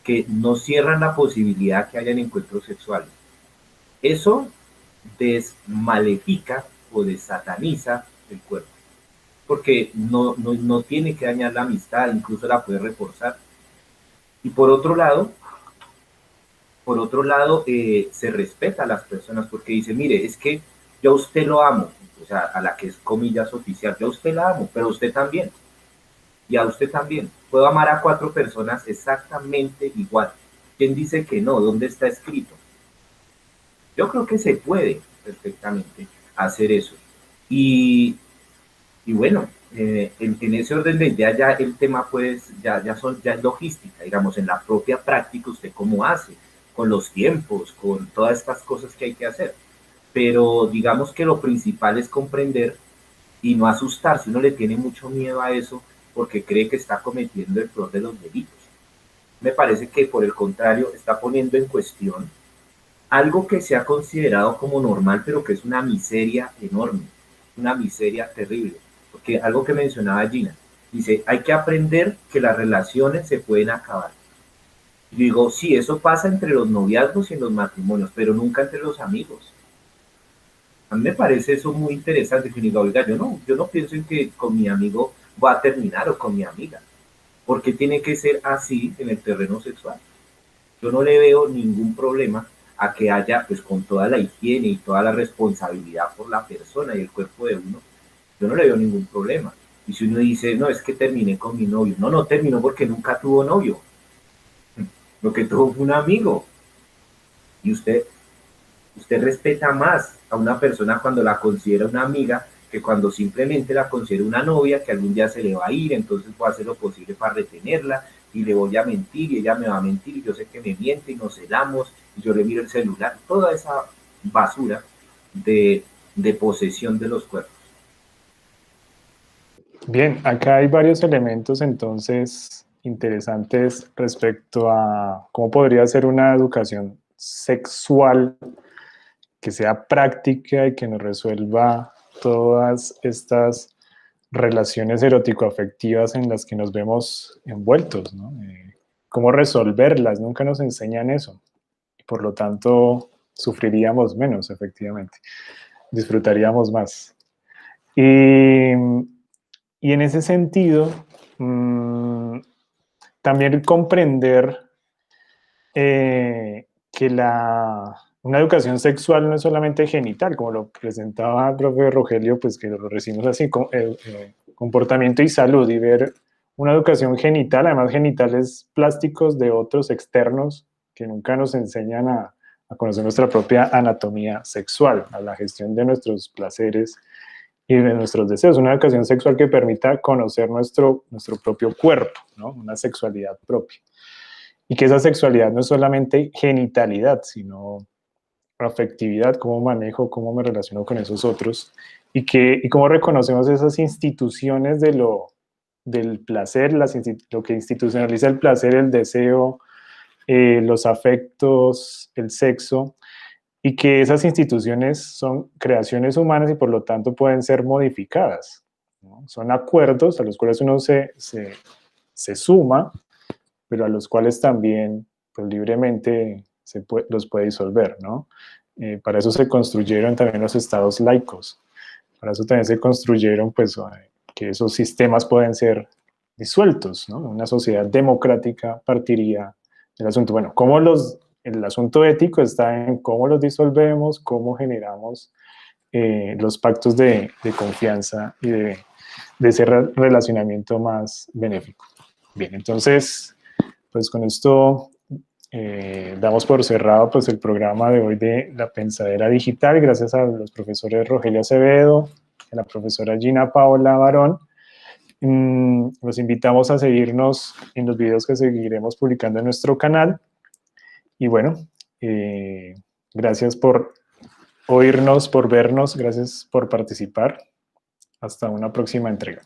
que no cierran la posibilidad que hayan encuentros sexuales. Eso desmalefica o desataniza el cuerpo, porque no, no, no tiene que dañar la amistad, incluso la puede reforzar y por otro lado, por otro lado, eh, se respeta a las personas porque dice, mire, es que yo usted lo amo, o sea, a la que es comillas oficial, yo usted la amo, pero usted también. Y a usted también. Puedo amar a cuatro personas exactamente igual. ¿Quién dice que no? ¿Dónde está escrito? Yo creo que se puede perfectamente hacer eso. Y, y bueno, eh, en, ese orden de idea ya el tema pues ya, ya, son, ya es logística, digamos, en la propia práctica usted cómo hace, con los tiempos, con todas estas cosas que hay que hacer. Pero digamos que lo principal es comprender y no asustarse, uno le tiene mucho miedo a eso porque cree que está cometiendo el peor de los delitos. Me parece que por el contrario está poniendo en cuestión algo que se ha considerado como normal, pero que es una miseria enorme, una miseria terrible porque algo que mencionaba Gina, dice, hay que aprender que las relaciones se pueden acabar. Y digo, sí, eso pasa entre los noviazgos y en los matrimonios, pero nunca entre los amigos. A mí me parece eso muy interesante, que diga, oiga, yo no, yo no pienso en que con mi amigo va a terminar o con mi amiga. porque tiene que ser así en el terreno sexual? Yo no le veo ningún problema a que haya, pues con toda la higiene y toda la responsabilidad por la persona y el cuerpo de uno, yo no le veo ningún problema. Y si uno dice, no, es que terminé con mi novio, no, no terminó porque nunca tuvo novio. Lo que tuvo fue un amigo. Y usted, usted respeta más a una persona cuando la considera una amiga que cuando simplemente la considera una novia que algún día se le va a ir, entonces voy a hacer lo posible para retenerla y le voy a mentir y ella me va a mentir y yo sé que me miente y nos celamos y yo le miro el celular, toda esa basura de, de posesión de los cuerpos. Bien, acá hay varios elementos entonces interesantes respecto a cómo podría ser una educación sexual que sea práctica y que nos resuelva todas estas relaciones erótico-afectivas en las que nos vemos envueltos, ¿no? Eh, cómo resolverlas, nunca nos enseñan eso. Por lo tanto, sufriríamos menos, efectivamente. Disfrutaríamos más. Y y en ese sentido, mm, también comprender eh, que la, una educación sexual no es solamente genital, como lo presentaba Rogelio, pues que lo recibimos así, con, eh, eh, comportamiento y salud, y ver una educación genital, además genitales plásticos de otros externos que nunca nos enseñan a, a conocer nuestra propia anatomía sexual, a la gestión de nuestros placeres y de nuestros deseos, una educación sexual que permita conocer nuestro, nuestro propio cuerpo, ¿no? una sexualidad propia. Y que esa sexualidad no es solamente genitalidad, sino afectividad, cómo manejo, cómo me relaciono con esos otros, y, que, y cómo reconocemos esas instituciones de lo, del placer, las, lo que institucionaliza el placer, el deseo, eh, los afectos, el sexo, y que esas instituciones son creaciones humanas y por lo tanto pueden ser modificadas. Son acuerdos a los cuales uno se, se, se, suma, pero a los cuales también pues, libremente se los puede disolver. ¿no? Eh, para eso se construyeron también los estados laicos. Para eso también se construyeron pues, eh, que esos sistemas pueden ser disueltos. ¿no? Una sociedad democrática partiría del asunto. Bueno, ¿cómo los el asunto ético está en cómo los disolvemos, cómo generamos eh, los pactos de, confianza y de, ese relacionamiento más benéfico. Bien, entonces, pues con esto eh, damos por cerrado pues, el programa de hoy de la Pensadera Digital, gracias a los profesores Rogelio Acevedo, a la profesora Gina Paola Barón. Mm, los invitamos a seguirnos en los videos que seguiremos publicando en nuestro canal. Y bueno, eh, gracias por oírnos, por vernos, gracias por participar. Hasta una próxima entrega.